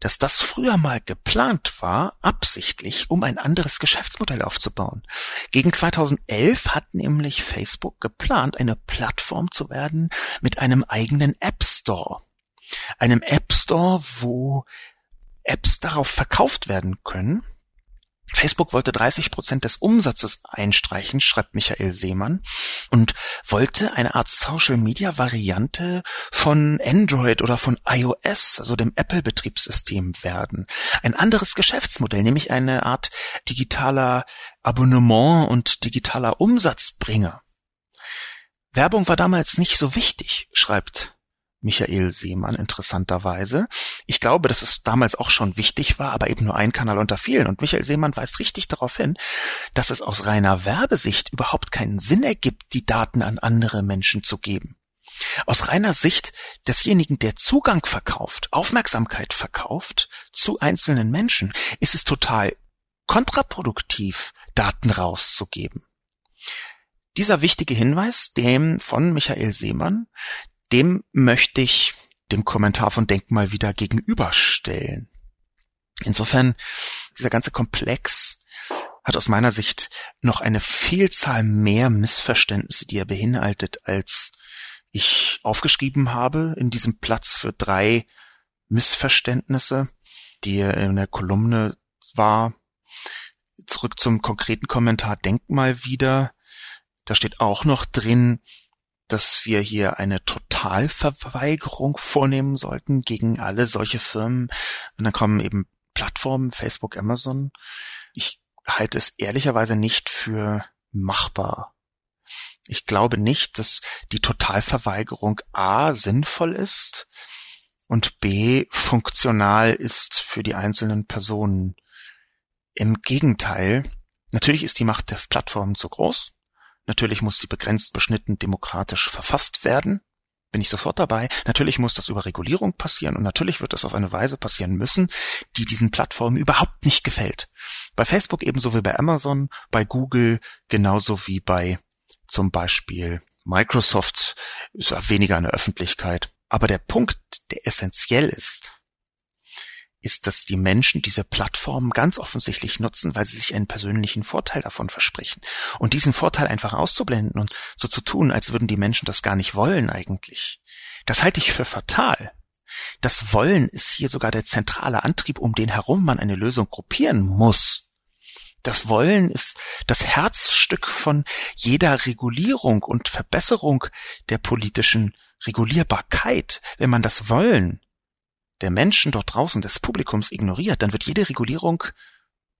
dass das früher mal geplant war, absichtlich, um ein anderes Geschäftsmodell aufzubauen. Gegen 2011 hat nämlich Facebook geplant, eine Plattform zu werden mit einem eigenen App Store. Einem App Store, wo Apps darauf verkauft werden können. Facebook wollte 30 Prozent des Umsatzes einstreichen, schreibt Michael Seemann, und wollte eine Art Social-Media-Variante von Android oder von iOS, also dem Apple-Betriebssystem werden. Ein anderes Geschäftsmodell, nämlich eine Art digitaler Abonnement und digitaler Umsatzbringer. Werbung war damals nicht so wichtig, schreibt Michael Seemann interessanterweise. Ich glaube, dass es damals auch schon wichtig war, aber eben nur ein Kanal unter vielen. Und Michael Seemann weist richtig darauf hin, dass es aus reiner Werbesicht überhaupt keinen Sinn ergibt, die Daten an andere Menschen zu geben. Aus reiner Sicht desjenigen, der Zugang verkauft, Aufmerksamkeit verkauft zu einzelnen Menschen, ist es total kontraproduktiv, Daten rauszugeben. Dieser wichtige Hinweis, dem von Michael Seemann, dem möchte ich dem Kommentar von Denkmal wieder gegenüberstellen. Insofern, dieser ganze Komplex hat aus meiner Sicht noch eine Vielzahl mehr Missverständnisse, die er beinhaltet, als ich aufgeschrieben habe in diesem Platz für drei Missverständnisse, die er in der Kolumne war. Zurück zum konkreten Kommentar Denkmal wieder. Da steht auch noch drin, dass wir hier eine Totalverweigerung vornehmen sollten gegen alle solche Firmen. Und dann kommen eben Plattformen, Facebook, Amazon. Ich halte es ehrlicherweise nicht für machbar. Ich glaube nicht, dass die Totalverweigerung A sinnvoll ist und B funktional ist für die einzelnen Personen. Im Gegenteil, natürlich ist die Macht der Plattformen zu groß. Natürlich muss die begrenzt beschnitten demokratisch verfasst werden. Bin ich sofort dabei. Natürlich muss das über Regulierung passieren und natürlich wird das auf eine Weise passieren müssen, die diesen Plattformen überhaupt nicht gefällt. Bei Facebook ebenso wie bei Amazon, bei Google genauso wie bei zum Beispiel Microsoft ist weniger eine Öffentlichkeit. Aber der Punkt, der essentiell ist, ist, dass die Menschen diese Plattformen ganz offensichtlich nutzen, weil sie sich einen persönlichen Vorteil davon versprechen. Und diesen Vorteil einfach auszublenden und so zu tun, als würden die Menschen das gar nicht wollen eigentlich, das halte ich für fatal. Das Wollen ist hier sogar der zentrale Antrieb, um den herum man eine Lösung gruppieren muss. Das Wollen ist das Herzstück von jeder Regulierung und Verbesserung der politischen Regulierbarkeit. Wenn man das Wollen der Menschen dort draußen, des Publikums ignoriert, dann wird jede Regulierung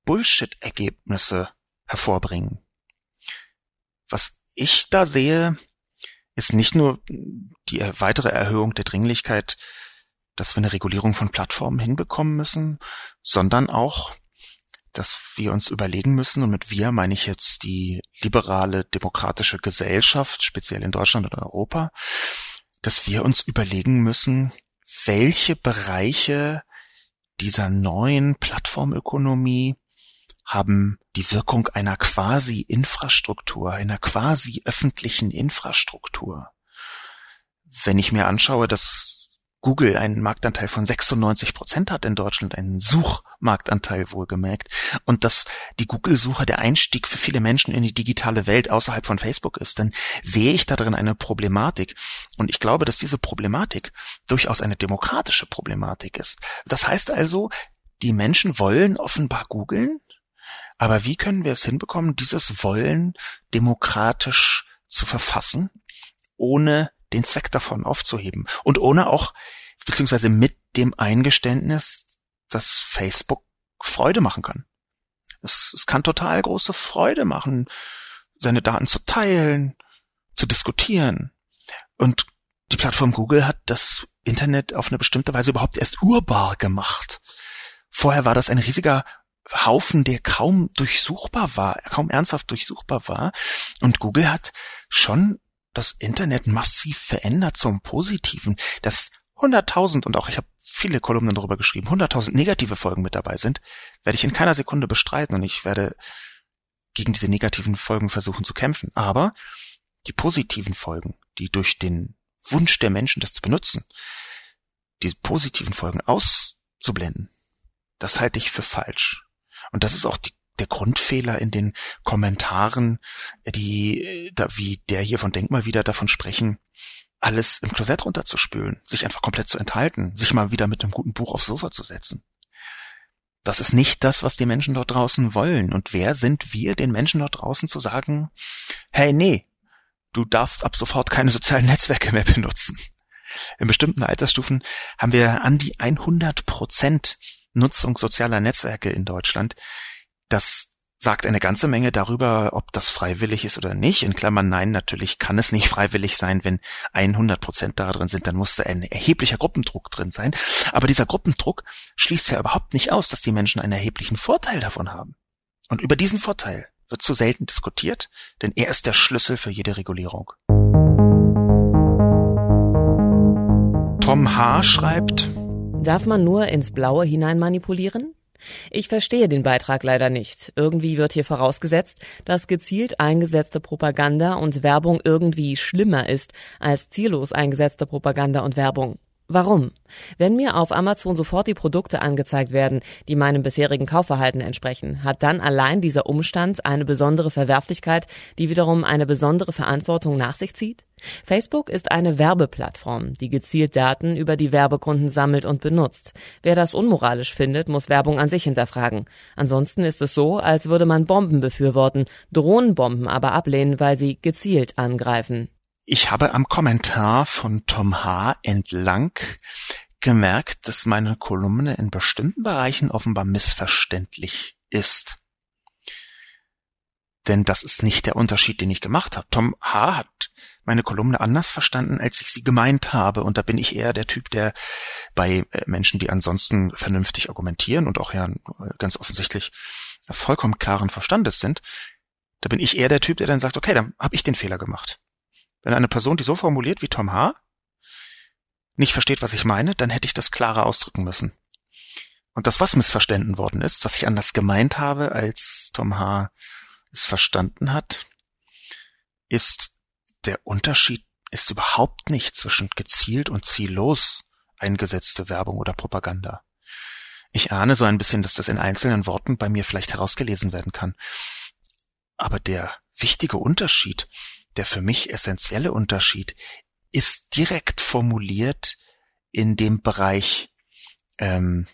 Bullshit-Ergebnisse hervorbringen. Was ich da sehe, ist nicht nur die weitere Erhöhung der Dringlichkeit, dass wir eine Regulierung von Plattformen hinbekommen müssen, sondern auch, dass wir uns überlegen müssen, und mit wir meine ich jetzt die liberale demokratische Gesellschaft, speziell in Deutschland und Europa, dass wir uns überlegen müssen, welche Bereiche dieser neuen Plattformökonomie haben die Wirkung einer quasi Infrastruktur, einer quasi öffentlichen Infrastruktur. Wenn ich mir anschaue, dass Google einen Marktanteil von 96 Prozent hat in Deutschland, einen Suchmarktanteil wohlgemerkt, und dass die Google-Suche der Einstieg für viele Menschen in die digitale Welt außerhalb von Facebook ist, dann sehe ich da drin eine Problematik. Und ich glaube, dass diese Problematik durchaus eine demokratische Problematik ist. Das heißt also, die Menschen wollen offenbar googeln, aber wie können wir es hinbekommen, dieses Wollen demokratisch zu verfassen, ohne den Zweck davon aufzuheben und ohne auch, beziehungsweise mit dem Eingeständnis, dass Facebook Freude machen kann. Es, es kann total große Freude machen, seine Daten zu teilen, zu diskutieren. Und die Plattform Google hat das Internet auf eine bestimmte Weise überhaupt erst urbar gemacht. Vorher war das ein riesiger Haufen, der kaum durchsuchbar war, kaum ernsthaft durchsuchbar war. Und Google hat schon das Internet massiv verändert zum Positiven, dass 100.000 und auch ich habe viele Kolumnen darüber geschrieben, 100.000 negative Folgen mit dabei sind, werde ich in keiner Sekunde bestreiten und ich werde gegen diese negativen Folgen versuchen zu kämpfen. Aber die positiven Folgen, die durch den Wunsch der Menschen, das zu benutzen, die positiven Folgen auszublenden, das halte ich für falsch. Und das ist auch die der Grundfehler in den Kommentaren, die da wie der hier von Denkmal wieder davon sprechen, alles im Klosett runterzuspülen, sich einfach komplett zu enthalten, sich mal wieder mit einem guten Buch aufs Sofa zu setzen. Das ist nicht das, was die Menschen dort draußen wollen. Und wer sind wir, den Menschen dort draußen zu sagen, hey, nee, du darfst ab sofort keine sozialen Netzwerke mehr benutzen. In bestimmten Altersstufen haben wir an die 100 Prozent Nutzung sozialer Netzwerke in Deutschland. Das sagt eine ganze Menge darüber, ob das freiwillig ist oder nicht. In Klammern nein, natürlich kann es nicht freiwillig sein, wenn 100 Prozent da drin sind, dann muss da ein erheblicher Gruppendruck drin sein. Aber dieser Gruppendruck schließt ja überhaupt nicht aus, dass die Menschen einen erheblichen Vorteil davon haben. Und über diesen Vorteil wird zu selten diskutiert, denn er ist der Schlüssel für jede Regulierung. Tom H. schreibt, Darf man nur ins Blaue hinein manipulieren? Ich verstehe den Beitrag leider nicht. Irgendwie wird hier vorausgesetzt, dass gezielt eingesetzte Propaganda und Werbung irgendwie schlimmer ist als ziellos eingesetzte Propaganda und Werbung. Warum? Wenn mir auf Amazon sofort die Produkte angezeigt werden, die meinem bisherigen Kaufverhalten entsprechen, hat dann allein dieser Umstand eine besondere Verwerflichkeit, die wiederum eine besondere Verantwortung nach sich zieht? Facebook ist eine Werbeplattform, die gezielt Daten über die Werbekunden sammelt und benutzt. Wer das unmoralisch findet, muss Werbung an sich hinterfragen. Ansonsten ist es so, als würde man Bomben befürworten, Drohnenbomben aber ablehnen, weil sie gezielt angreifen. Ich habe am Kommentar von Tom H. entlang gemerkt, dass meine Kolumne in bestimmten Bereichen offenbar missverständlich ist. Denn das ist nicht der Unterschied, den ich gemacht habe. Tom H. hat meine Kolumne anders verstanden, als ich sie gemeint habe. Und da bin ich eher der Typ, der bei äh, Menschen, die ansonsten vernünftig argumentieren und auch ja ganz offensichtlich vollkommen klaren Verstandes sind, da bin ich eher der Typ, der dann sagt, okay, dann habe ich den Fehler gemacht. Wenn eine Person, die so formuliert wie Tom H., nicht versteht, was ich meine, dann hätte ich das klarer ausdrücken müssen. Und das, was missverstanden worden ist, was ich anders gemeint habe, als Tom H. es verstanden hat, ist der Unterschied ist überhaupt nicht zwischen gezielt und ziellos eingesetzte Werbung oder Propaganda. Ich ahne so ein bisschen, dass das in einzelnen Worten bei mir vielleicht herausgelesen werden kann. Aber der wichtige Unterschied, der für mich essentielle Unterschied, ist direkt formuliert in dem Bereich ähm,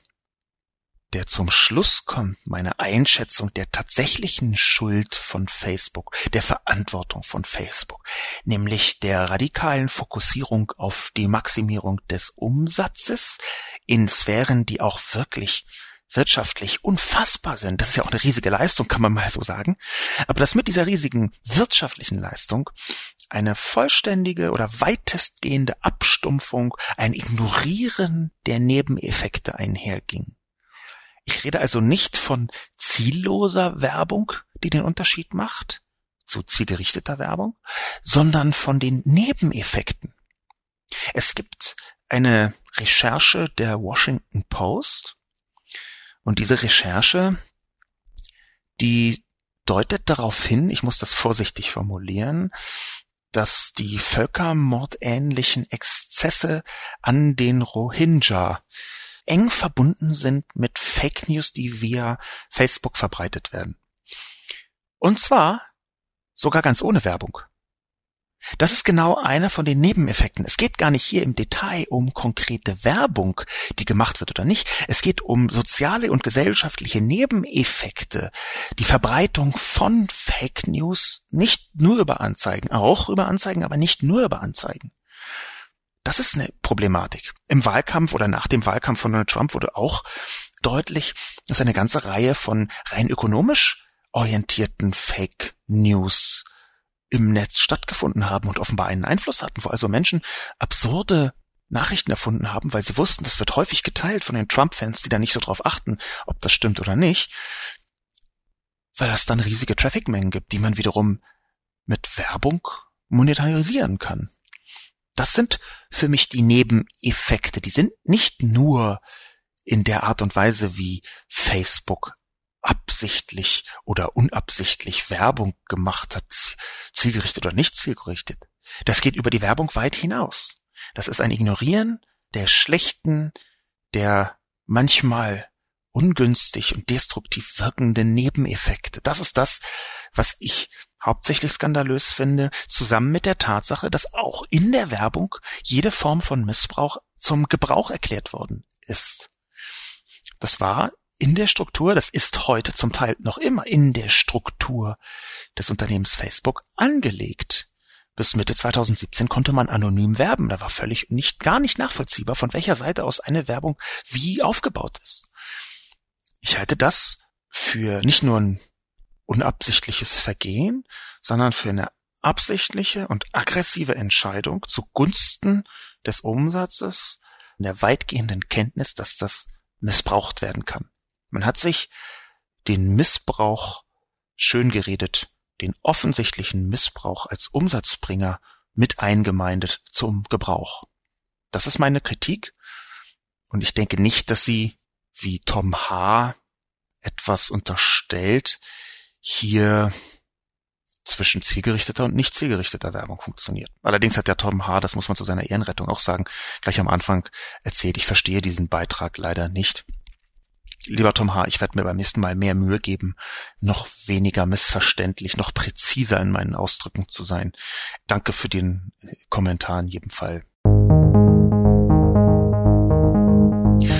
der zum Schluss kommt, meine Einschätzung der tatsächlichen Schuld von Facebook, der Verantwortung von Facebook, nämlich der radikalen Fokussierung auf die Maximierung des Umsatzes in Sphären, die auch wirklich wirtschaftlich unfassbar sind. Das ist ja auch eine riesige Leistung, kann man mal so sagen. Aber dass mit dieser riesigen wirtschaftlichen Leistung eine vollständige oder weitestgehende Abstumpfung, ein Ignorieren der Nebeneffekte einherging. Ich rede also nicht von zielloser Werbung, die den Unterschied macht, zu zielgerichteter Werbung, sondern von den Nebeneffekten. Es gibt eine Recherche der Washington Post und diese Recherche, die deutet darauf hin, ich muss das vorsichtig formulieren, dass die völkermordähnlichen Exzesse an den Rohingya eng verbunden sind mit Fake News, die via Facebook verbreitet werden. Und zwar sogar ganz ohne Werbung. Das ist genau einer von den Nebeneffekten. Es geht gar nicht hier im Detail um konkrete Werbung, die gemacht wird oder nicht. Es geht um soziale und gesellschaftliche Nebeneffekte. Die Verbreitung von Fake News nicht nur über Anzeigen, auch über Anzeigen, aber nicht nur über Anzeigen. Das ist eine Problematik. Im Wahlkampf oder nach dem Wahlkampf von Donald Trump wurde auch deutlich, dass eine ganze Reihe von rein ökonomisch orientierten Fake News im Netz stattgefunden haben und offenbar einen Einfluss hatten, wo also Menschen absurde Nachrichten erfunden haben, weil sie wussten, das wird häufig geteilt von den Trump-Fans, die da nicht so drauf achten, ob das stimmt oder nicht, weil das dann riesige Traffic-Mengen gibt, die man wiederum mit Werbung monetarisieren kann. Das sind für mich die Nebeneffekte. Die sind nicht nur in der Art und Weise, wie Facebook absichtlich oder unabsichtlich Werbung gemacht hat, zielgerichtet oder nicht zielgerichtet. Das geht über die Werbung weit hinaus. Das ist ein Ignorieren der schlechten, der manchmal ungünstig und destruktiv wirkenden Nebeneffekte. Das ist das, was ich hauptsächlich skandalös finde, zusammen mit der Tatsache, dass auch in der Werbung jede Form von Missbrauch zum Gebrauch erklärt worden ist. Das war in der Struktur, das ist heute zum Teil noch immer in der Struktur des Unternehmens Facebook angelegt. Bis Mitte 2017 konnte man anonym werben. Da war völlig nicht, gar nicht nachvollziehbar, von welcher Seite aus eine Werbung wie aufgebaut ist. Ich halte das für nicht nur ein unabsichtliches Vergehen, sondern für eine absichtliche und aggressive Entscheidung zugunsten des Umsatzes und der weitgehenden Kenntnis, dass das missbraucht werden kann. Man hat sich den Missbrauch schön geredet, den offensichtlichen Missbrauch als Umsatzbringer mit eingemeindet zum Gebrauch. Das ist meine Kritik und ich denke nicht, dass sie, wie Tom H. etwas unterstellt, hier zwischen zielgerichteter und nicht zielgerichteter Werbung funktioniert. Allerdings hat der Tom H., das muss man zu seiner Ehrenrettung auch sagen, gleich am Anfang erzählt, ich verstehe diesen Beitrag leider nicht. Lieber Tom H., ich werde mir beim nächsten Mal mehr Mühe geben, noch weniger missverständlich, noch präziser in meinen Ausdrücken zu sein. Danke für den Kommentar in jedem Fall.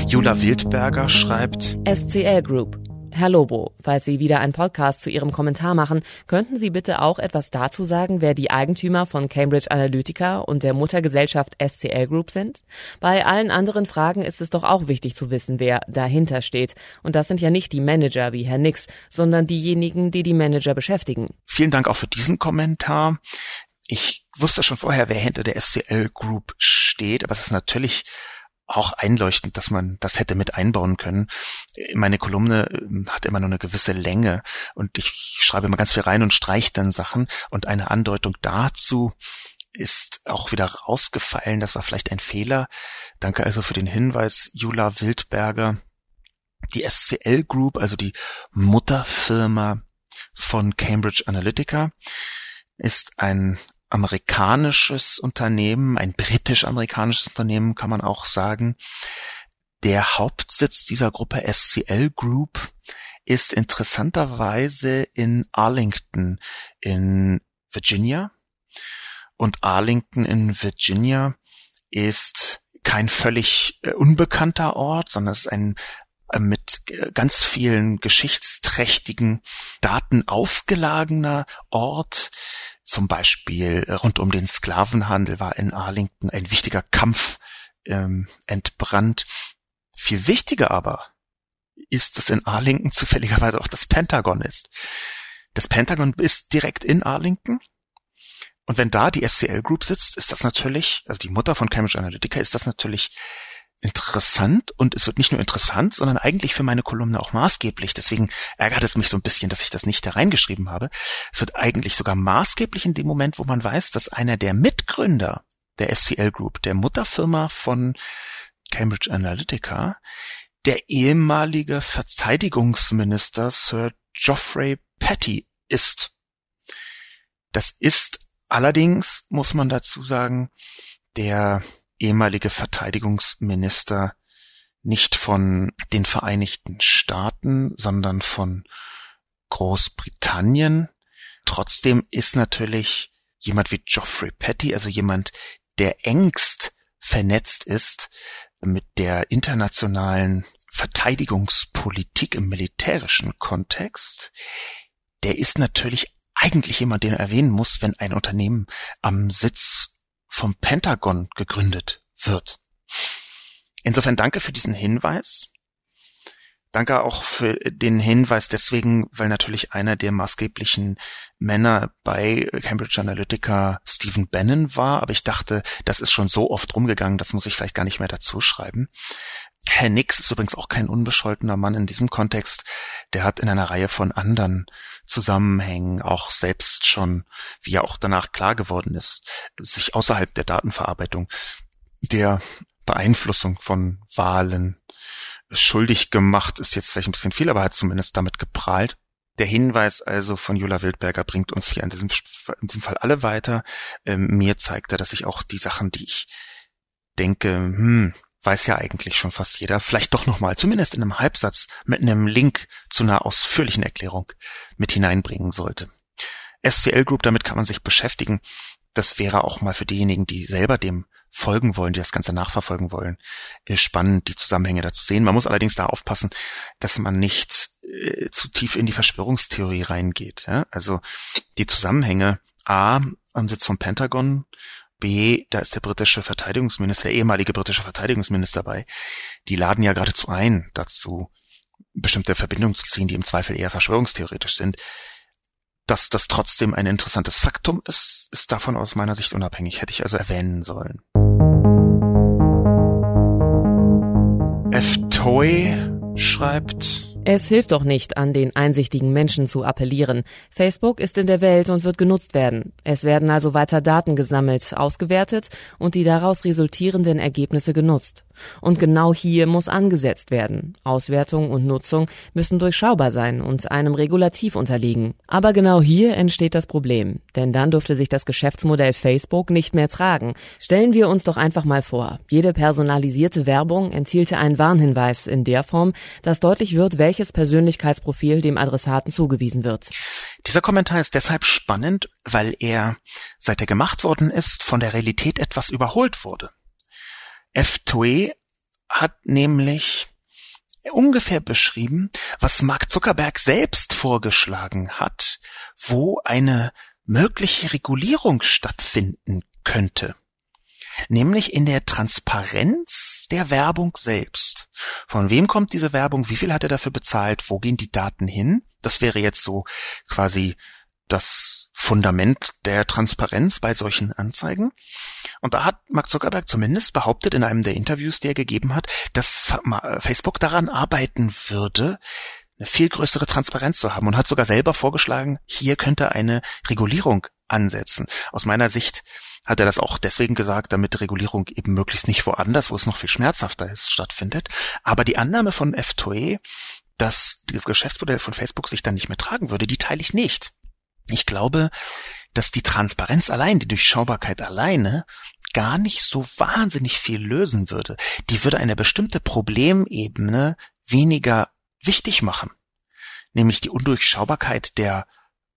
Jula Wildberger schreibt SCL Group Herr Lobo, falls Sie wieder einen Podcast zu Ihrem Kommentar machen, könnten Sie bitte auch etwas dazu sagen, wer die Eigentümer von Cambridge Analytica und der Muttergesellschaft SCL Group sind? Bei allen anderen Fragen ist es doch auch wichtig zu wissen, wer dahinter steht. Und das sind ja nicht die Manager wie Herr Nix, sondern diejenigen, die die Manager beschäftigen. Vielen Dank auch für diesen Kommentar. Ich wusste schon vorher, wer hinter der SCL Group steht, aber es ist natürlich auch einleuchtend, dass man das hätte mit einbauen können. Meine Kolumne ähm, hat immer nur eine gewisse Länge und ich schreibe immer ganz viel rein und streiche dann Sachen und eine Andeutung dazu ist auch wieder rausgefallen. Das war vielleicht ein Fehler. Danke also für den Hinweis, Jula Wildberger. Die SCL Group, also die Mutterfirma von Cambridge Analytica, ist ein amerikanisches Unternehmen, ein britisch-amerikanisches Unternehmen kann man auch sagen. Der Hauptsitz dieser Gruppe SCL Group ist interessanterweise in Arlington in Virginia. Und Arlington in Virginia ist kein völlig äh, unbekannter Ort, sondern es ist ein äh, mit ganz vielen geschichtsträchtigen Daten aufgelagener Ort, zum Beispiel äh, rund um den Sklavenhandel war in Arlington ein wichtiger Kampf ähm, entbrannt. Viel wichtiger aber ist, dass in Arlington zufälligerweise auch das Pentagon ist. Das Pentagon ist direkt in Arlington. Und wenn da die SCL Group sitzt, ist das natürlich, also die Mutter von Cambridge Analytica, ist das natürlich interessant und es wird nicht nur interessant, sondern eigentlich für meine Kolumne auch maßgeblich. Deswegen ärgert es mich so ein bisschen, dass ich das nicht da reingeschrieben habe. Es wird eigentlich sogar maßgeblich in dem Moment, wo man weiß, dass einer der Mitgründer der SCL Group, der Mutterfirma von Cambridge Analytica, der ehemalige Verteidigungsminister Sir Geoffrey Patty ist. Das ist allerdings, muss man dazu sagen, der ehemalige Verteidigungsminister nicht von den Vereinigten Staaten, sondern von Großbritannien. Trotzdem ist natürlich jemand wie Geoffrey Petty, also jemand, der engst vernetzt ist mit der internationalen Verteidigungspolitik im militärischen Kontext, der ist natürlich eigentlich jemand, den er erwähnen muss, wenn ein Unternehmen am Sitz vom Pentagon gegründet wird. Insofern danke für diesen Hinweis. Danke auch für den Hinweis deswegen, weil natürlich einer der maßgeblichen Männer bei Cambridge Analytica Stephen Bannon war, aber ich dachte, das ist schon so oft rumgegangen, das muss ich vielleicht gar nicht mehr dazu schreiben. Herr Nix ist übrigens auch kein unbescholtener Mann in diesem Kontext. Der hat in einer Reihe von anderen Zusammenhängen auch selbst schon, wie ja auch danach klar geworden ist, sich außerhalb der Datenverarbeitung der Beeinflussung von Wahlen schuldig gemacht, ist jetzt vielleicht ein bisschen viel, aber hat zumindest damit geprahlt. Der Hinweis also von Jula Wildberger bringt uns hier in diesem, in diesem Fall alle weiter. Ähm, mir zeigt er, dass ich auch die Sachen, die ich denke, hm, weiß ja eigentlich schon fast jeder, vielleicht doch nochmal, zumindest in einem Halbsatz, mit einem Link zu einer ausführlichen Erklärung mit hineinbringen sollte. SCL Group, damit kann man sich beschäftigen. Das wäre auch mal für diejenigen, die selber dem folgen wollen, die das Ganze nachverfolgen wollen, spannend, die Zusammenhänge dazu sehen. Man muss allerdings da aufpassen, dass man nicht äh, zu tief in die Verschwörungstheorie reingeht. Ja? Also die Zusammenhänge A am Sitz vom Pentagon Da ist der britische Verteidigungsminister, der ehemalige britische Verteidigungsminister bei. Die laden ja geradezu ein, dazu bestimmte Verbindungen zu ziehen, die im Zweifel eher verschwörungstheoretisch sind. Dass das trotzdem ein interessantes Faktum ist, ist davon aus meiner Sicht unabhängig, hätte ich also erwähnen sollen. F. Toy schreibt, es hilft doch nicht, an den einsichtigen Menschen zu appellieren. Facebook ist in der Welt und wird genutzt werden. Es werden also weiter Daten gesammelt, ausgewertet und die daraus resultierenden Ergebnisse genutzt. Und genau hier muss angesetzt werden. Auswertung und Nutzung müssen durchschaubar sein und einem Regulativ unterliegen. Aber genau hier entsteht das Problem. Denn dann dürfte sich das Geschäftsmodell Facebook nicht mehr tragen. Stellen wir uns doch einfach mal vor, jede personalisierte Werbung enthielte einen Warnhinweis in der Form, dass deutlich wird, welche welches Persönlichkeitsprofil dem Adressaten zugewiesen wird. Dieser Kommentar ist deshalb spannend, weil er, seit er gemacht worden ist, von der Realität etwas überholt wurde. F. Toe hat nämlich ungefähr beschrieben, was Mark Zuckerberg selbst vorgeschlagen hat, wo eine mögliche Regulierung stattfinden könnte. Nämlich in der Transparenz der Werbung selbst. Von wem kommt diese Werbung? Wie viel hat er dafür bezahlt? Wo gehen die Daten hin? Das wäre jetzt so quasi das Fundament der Transparenz bei solchen Anzeigen. Und da hat Mark Zuckerberg zumindest behauptet in einem der Interviews, die er gegeben hat, dass Facebook daran arbeiten würde, eine viel größere Transparenz zu haben und hat sogar selber vorgeschlagen, hier könnte eine Regulierung ansetzen. Aus meiner Sicht hat er das auch deswegen gesagt, damit Regulierung eben möglichst nicht woanders, wo es noch viel schmerzhafter ist, stattfindet. Aber die Annahme von F2E, dass das Geschäftsmodell von Facebook sich dann nicht mehr tragen würde, die teile ich nicht. Ich glaube, dass die Transparenz allein, die Durchschaubarkeit alleine gar nicht so wahnsinnig viel lösen würde. Die würde eine bestimmte Problemebene weniger wichtig machen, nämlich die Undurchschaubarkeit der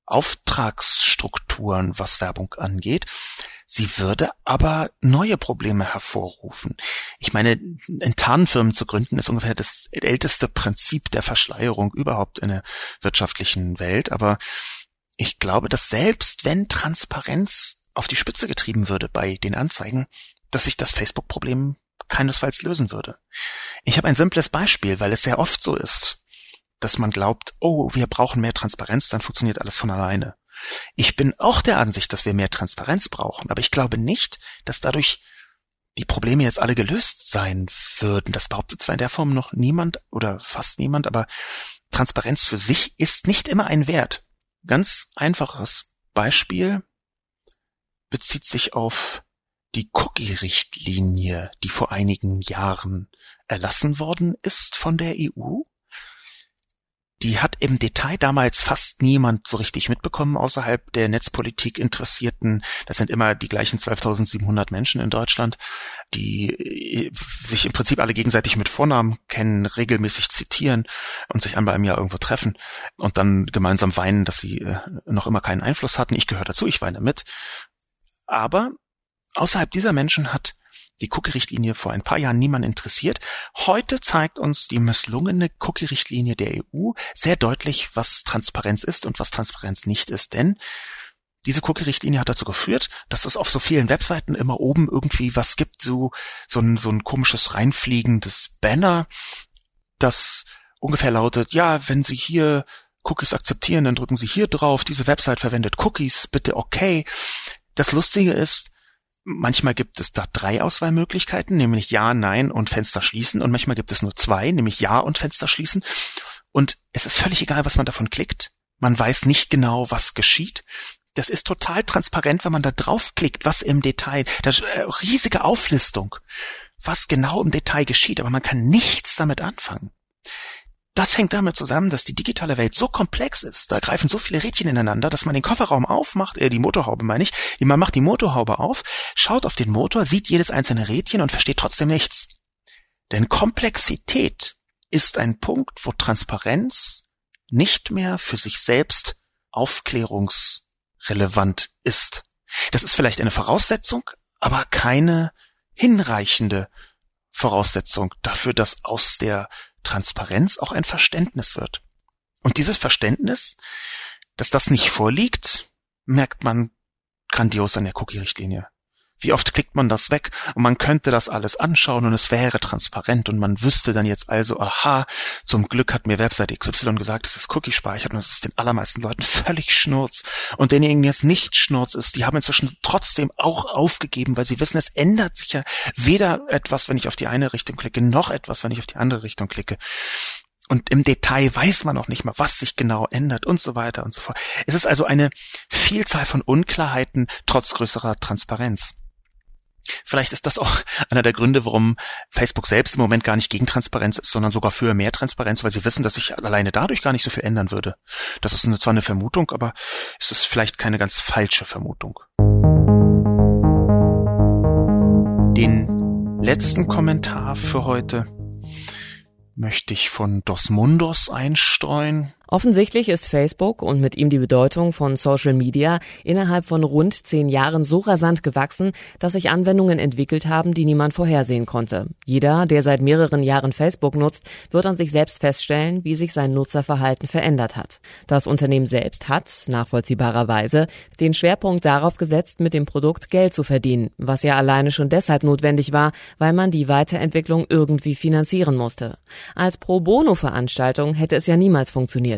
Auftragsstrukturen, was Werbung angeht. Sie würde aber neue Probleme hervorrufen. Ich meine, in Tarnfirmen zu gründen ist ungefähr das älteste Prinzip der Verschleierung überhaupt in der wirtschaftlichen Welt, aber ich glaube, dass selbst wenn Transparenz auf die Spitze getrieben würde bei den Anzeigen, dass sich das Facebook-Problem keinesfalls lösen würde. Ich habe ein simples Beispiel, weil es sehr oft so ist, dass man glaubt, oh, wir brauchen mehr Transparenz, dann funktioniert alles von alleine. Ich bin auch der Ansicht, dass wir mehr Transparenz brauchen, aber ich glaube nicht, dass dadurch die Probleme jetzt alle gelöst sein würden. Das behauptet zwar in der Form noch niemand oder fast niemand, aber Transparenz für sich ist nicht immer ein Wert. Ganz einfaches Beispiel bezieht sich auf die Cookie-Richtlinie, die vor einigen Jahren erlassen worden ist von der EU die hat im Detail damals fast niemand so richtig mitbekommen außerhalb der Netzpolitik Interessierten. Das sind immer die gleichen 12.700 Menschen in Deutschland, die äh, sich im Prinzip alle gegenseitig mit Vornamen kennen, regelmäßig zitieren und sich einmal im Jahr irgendwo treffen und dann gemeinsam weinen, dass sie äh, noch immer keinen Einfluss hatten. Ich gehöre dazu, ich weine mit. Aber außerhalb dieser Menschen hat die Cookie-Richtlinie vor ein paar Jahren niemand interessiert. Heute zeigt uns die misslungene Cookie-Richtlinie der EU sehr deutlich, was Transparenz ist und was Transparenz nicht ist. Denn diese Cookie-Richtlinie hat dazu geführt, dass es auf so vielen Webseiten immer oben irgendwie was gibt, so, so ein, so ein komisches reinfliegendes Banner, das ungefähr lautet, ja, wenn Sie hier Cookies akzeptieren, dann drücken Sie hier drauf, diese Website verwendet Cookies, bitte okay. Das Lustige ist, Manchmal gibt es da drei Auswahlmöglichkeiten, nämlich Ja, Nein und Fenster schließen. Und manchmal gibt es nur zwei, nämlich Ja und Fenster schließen. Und es ist völlig egal, was man davon klickt. Man weiß nicht genau, was geschieht. Das ist total transparent, wenn man da draufklickt, was im Detail, das äh, riesige Auflistung, was genau im Detail geschieht, aber man kann nichts damit anfangen. Das hängt damit zusammen, dass die digitale Welt so komplex ist. Da greifen so viele Rädchen ineinander, dass man den Kofferraum aufmacht, äh, die Motorhaube meine ich, man macht die Motorhaube auf, schaut auf den Motor, sieht jedes einzelne Rädchen und versteht trotzdem nichts. Denn Komplexität ist ein Punkt, wo Transparenz nicht mehr für sich selbst aufklärungsrelevant ist. Das ist vielleicht eine Voraussetzung, aber keine hinreichende Voraussetzung dafür, dass aus der Transparenz auch ein Verständnis wird. Und dieses Verständnis, dass das nicht vorliegt, merkt man grandios an der Cookie-Richtlinie. Wie oft klickt man das weg und man könnte das alles anschauen und es wäre transparent und man wüsste dann jetzt also, aha, zum Glück hat mir Website XY gesagt, dass es Cookie speichert und es ist den allermeisten Leuten völlig schnurz. Und denjenigen jetzt nicht schnurz ist, die haben inzwischen trotzdem auch aufgegeben, weil sie wissen, es ändert sich ja weder etwas, wenn ich auf die eine Richtung klicke, noch etwas, wenn ich auf die andere Richtung klicke. Und im Detail weiß man noch nicht mal, was sich genau ändert und so weiter und so fort. Es ist also eine Vielzahl von Unklarheiten trotz größerer Transparenz. Vielleicht ist das auch einer der Gründe, warum Facebook selbst im Moment gar nicht gegen Transparenz ist, sondern sogar für mehr Transparenz, weil sie wissen, dass sich alleine dadurch gar nicht so viel ändern würde. Das ist eine, zwar eine Vermutung, aber es ist vielleicht keine ganz falsche Vermutung. Den letzten Kommentar für heute möchte ich von Dos Mundos einstreuen. Offensichtlich ist Facebook und mit ihm die Bedeutung von Social Media innerhalb von rund zehn Jahren so rasant gewachsen, dass sich Anwendungen entwickelt haben, die niemand vorhersehen konnte. Jeder, der seit mehreren Jahren Facebook nutzt, wird an sich selbst feststellen, wie sich sein Nutzerverhalten verändert hat. Das Unternehmen selbst hat, nachvollziehbarerweise, den Schwerpunkt darauf gesetzt, mit dem Produkt Geld zu verdienen, was ja alleine schon deshalb notwendig war, weil man die Weiterentwicklung irgendwie finanzieren musste. Als Pro-Bono-Veranstaltung hätte es ja niemals funktioniert.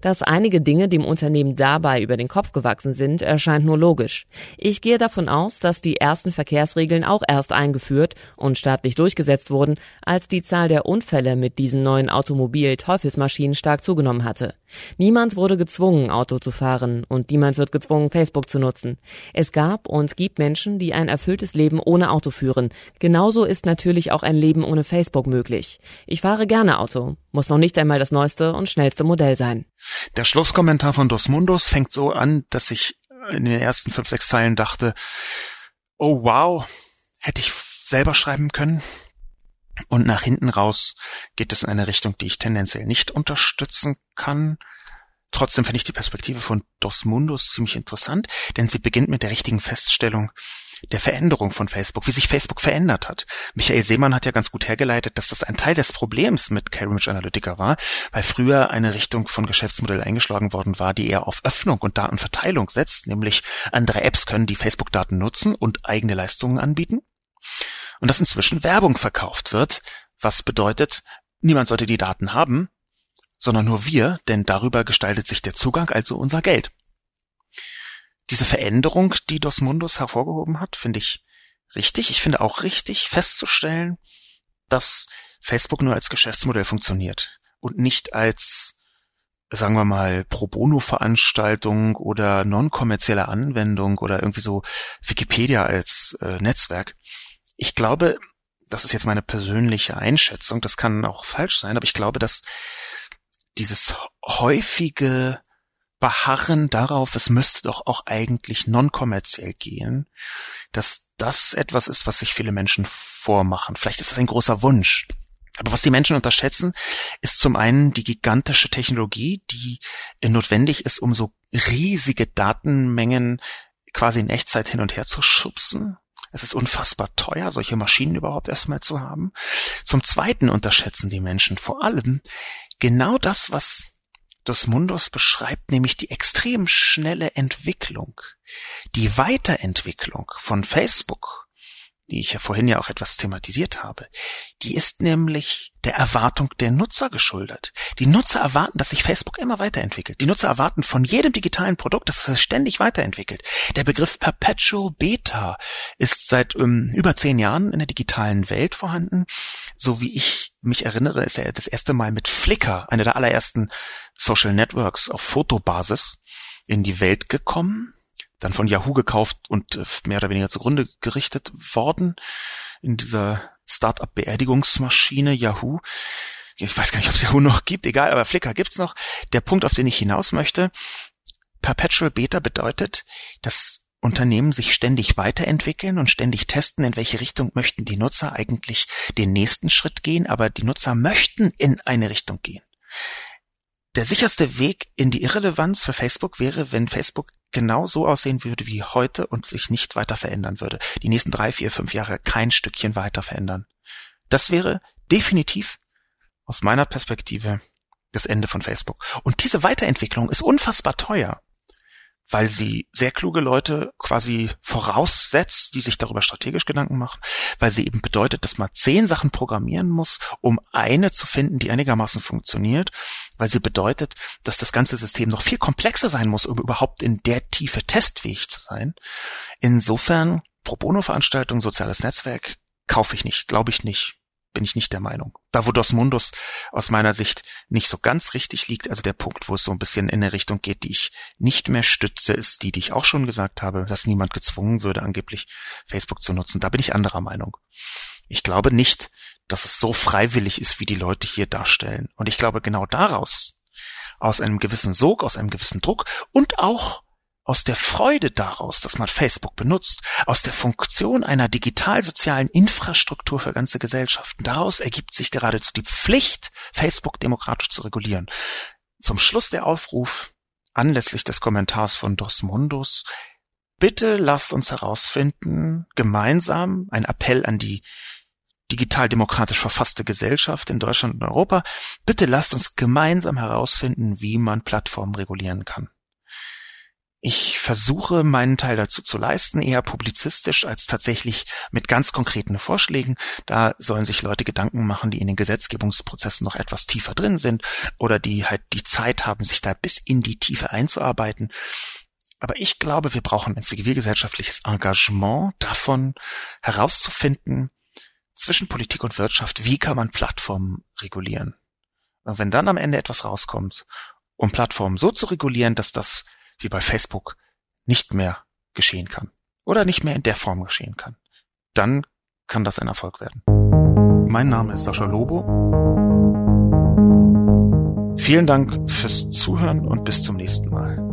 Dass einige Dinge dem Unternehmen dabei über den Kopf gewachsen sind, erscheint nur logisch. Ich gehe davon aus, dass die ersten Verkehrsregeln auch erst eingeführt und staatlich durchgesetzt wurden, als die Zahl der Unfälle mit diesen neuen Automobil-Teufelsmaschinen stark zugenommen hatte. Niemand wurde gezwungen, Auto zu fahren und niemand wird gezwungen, Facebook zu nutzen. Es gab und gibt Menschen, die ein erfülltes Leben ohne Auto führen. Genauso ist natürlich auch ein Leben ohne Facebook möglich. Ich fahre gerne Auto, muss noch nicht einmal das neueste und schnellste Modell sein. Der Schlusskommentar von Dos Mundos fängt so an, dass ich in den ersten fünf, sechs Zeilen dachte, oh wow, hätte ich selber schreiben können. Und nach hinten raus geht es in eine Richtung, die ich tendenziell nicht unterstützen kann. Trotzdem finde ich die Perspektive von Dos Mundos ziemlich interessant, denn sie beginnt mit der richtigen Feststellung, der Veränderung von Facebook, wie sich Facebook verändert hat. Michael Seemann hat ja ganz gut hergeleitet, dass das ein Teil des Problems mit Cambridge Analytica war, weil früher eine Richtung von Geschäftsmodell eingeschlagen worden war, die eher auf Öffnung und Datenverteilung setzt, nämlich andere Apps können die Facebook-Daten nutzen und eigene Leistungen anbieten. Und dass inzwischen Werbung verkauft wird, was bedeutet, niemand sollte die Daten haben, sondern nur wir, denn darüber gestaltet sich der Zugang, also unser Geld diese Veränderung, die Dos Mundus hervorgehoben hat, finde ich richtig. Ich finde auch richtig festzustellen, dass Facebook nur als Geschäftsmodell funktioniert und nicht als, sagen wir mal, Pro Bono Veranstaltung oder non-kommerzielle Anwendung oder irgendwie so Wikipedia als äh, Netzwerk. Ich glaube, das ist jetzt meine persönliche Einschätzung, das kann auch falsch sein, aber ich glaube, dass dieses häufige beharren darauf, es müsste doch auch eigentlich non-kommerziell gehen, dass das etwas ist, was sich viele Menschen vormachen. Vielleicht ist das ein großer Wunsch. Aber was die Menschen unterschätzen, ist zum einen die gigantische Technologie, die notwendig ist, um so riesige Datenmengen quasi in Echtzeit hin und her zu schubsen. Es ist unfassbar teuer, solche Maschinen überhaupt erstmal zu haben. Zum Zweiten unterschätzen die Menschen vor allem genau das, was Dos Mundos beschreibt nämlich die extrem schnelle Entwicklung, die Weiterentwicklung von Facebook die ich ja vorhin ja auch etwas thematisiert habe, die ist nämlich der Erwartung der Nutzer geschuldet. Die Nutzer erwarten, dass sich Facebook immer weiterentwickelt. Die Nutzer erwarten von jedem digitalen Produkt, dass es ständig weiterentwickelt. Der Begriff Perpetual Beta ist seit um, über zehn Jahren in der digitalen Welt vorhanden. So wie ich mich erinnere, ist er das erste Mal mit Flickr, einer der allerersten Social Networks auf Fotobasis, in die Welt gekommen dann von Yahoo gekauft und äh, mehr oder weniger zugrunde gerichtet worden in dieser Startup-Beerdigungsmaschine Yahoo. Ich weiß gar nicht, ob es Yahoo noch gibt, egal, aber Flickr gibt's noch. Der Punkt, auf den ich hinaus möchte, Perpetual Beta bedeutet, dass Unternehmen sich ständig weiterentwickeln und ständig testen, in welche Richtung möchten die Nutzer eigentlich den nächsten Schritt gehen, aber die Nutzer möchten in eine Richtung gehen. Der sicherste Weg in die Irrelevanz für Facebook wäre, wenn Facebook genau so aussehen würde wie heute und sich nicht weiter verändern würde. Die nächsten drei, vier, fünf Jahre kein Stückchen weiter verändern. Das wäre definitiv aus meiner Perspektive das Ende von Facebook. Und diese Weiterentwicklung ist unfassbar teuer weil sie sehr kluge Leute quasi voraussetzt, die sich darüber strategisch Gedanken machen, weil sie eben bedeutet, dass man zehn Sachen programmieren muss, um eine zu finden, die einigermaßen funktioniert, weil sie bedeutet, dass das ganze System noch viel komplexer sein muss, um überhaupt in der Tiefe testfähig zu sein. Insofern, Pro Bono Veranstaltung, soziales Netzwerk, kaufe ich nicht, glaube ich nicht, bin ich nicht der Meinung. Da, wo Dos Mundus aus meiner Sicht nicht so ganz richtig liegt, also der Punkt, wo es so ein bisschen in eine Richtung geht, die ich nicht mehr stütze, ist die, die ich auch schon gesagt habe, dass niemand gezwungen würde, angeblich Facebook zu nutzen. Da bin ich anderer Meinung. Ich glaube nicht, dass es so freiwillig ist, wie die Leute hier darstellen. Und ich glaube genau daraus, aus einem gewissen Sog, aus einem gewissen Druck und auch aus der Freude daraus, dass man Facebook benutzt, aus der Funktion einer digital-sozialen Infrastruktur für ganze Gesellschaften, daraus ergibt sich geradezu die Pflicht, Facebook demokratisch zu regulieren. Zum Schluss der Aufruf anlässlich des Kommentars von Dos Mundos. Bitte lasst uns herausfinden, gemeinsam, ein Appell an die digital demokratisch verfasste Gesellschaft in Deutschland und Europa, bitte lasst uns gemeinsam herausfinden, wie man Plattformen regulieren kann. Ich versuche meinen Teil dazu zu leisten, eher publizistisch als tatsächlich mit ganz konkreten Vorschlägen. Da sollen sich Leute Gedanken machen, die in den Gesetzgebungsprozessen noch etwas tiefer drin sind oder die halt die Zeit haben, sich da bis in die Tiefe einzuarbeiten. Aber ich glaube, wir brauchen ein zivilgesellschaftliches Engagement davon herauszufinden, zwischen Politik und Wirtschaft, wie kann man Plattformen regulieren. Und wenn dann am Ende etwas rauskommt, um Plattformen so zu regulieren, dass das wie bei Facebook nicht mehr geschehen kann oder nicht mehr in der Form geschehen kann, dann kann das ein Erfolg werden. Mein Name ist Sascha Lobo. Vielen Dank fürs Zuhören und bis zum nächsten Mal.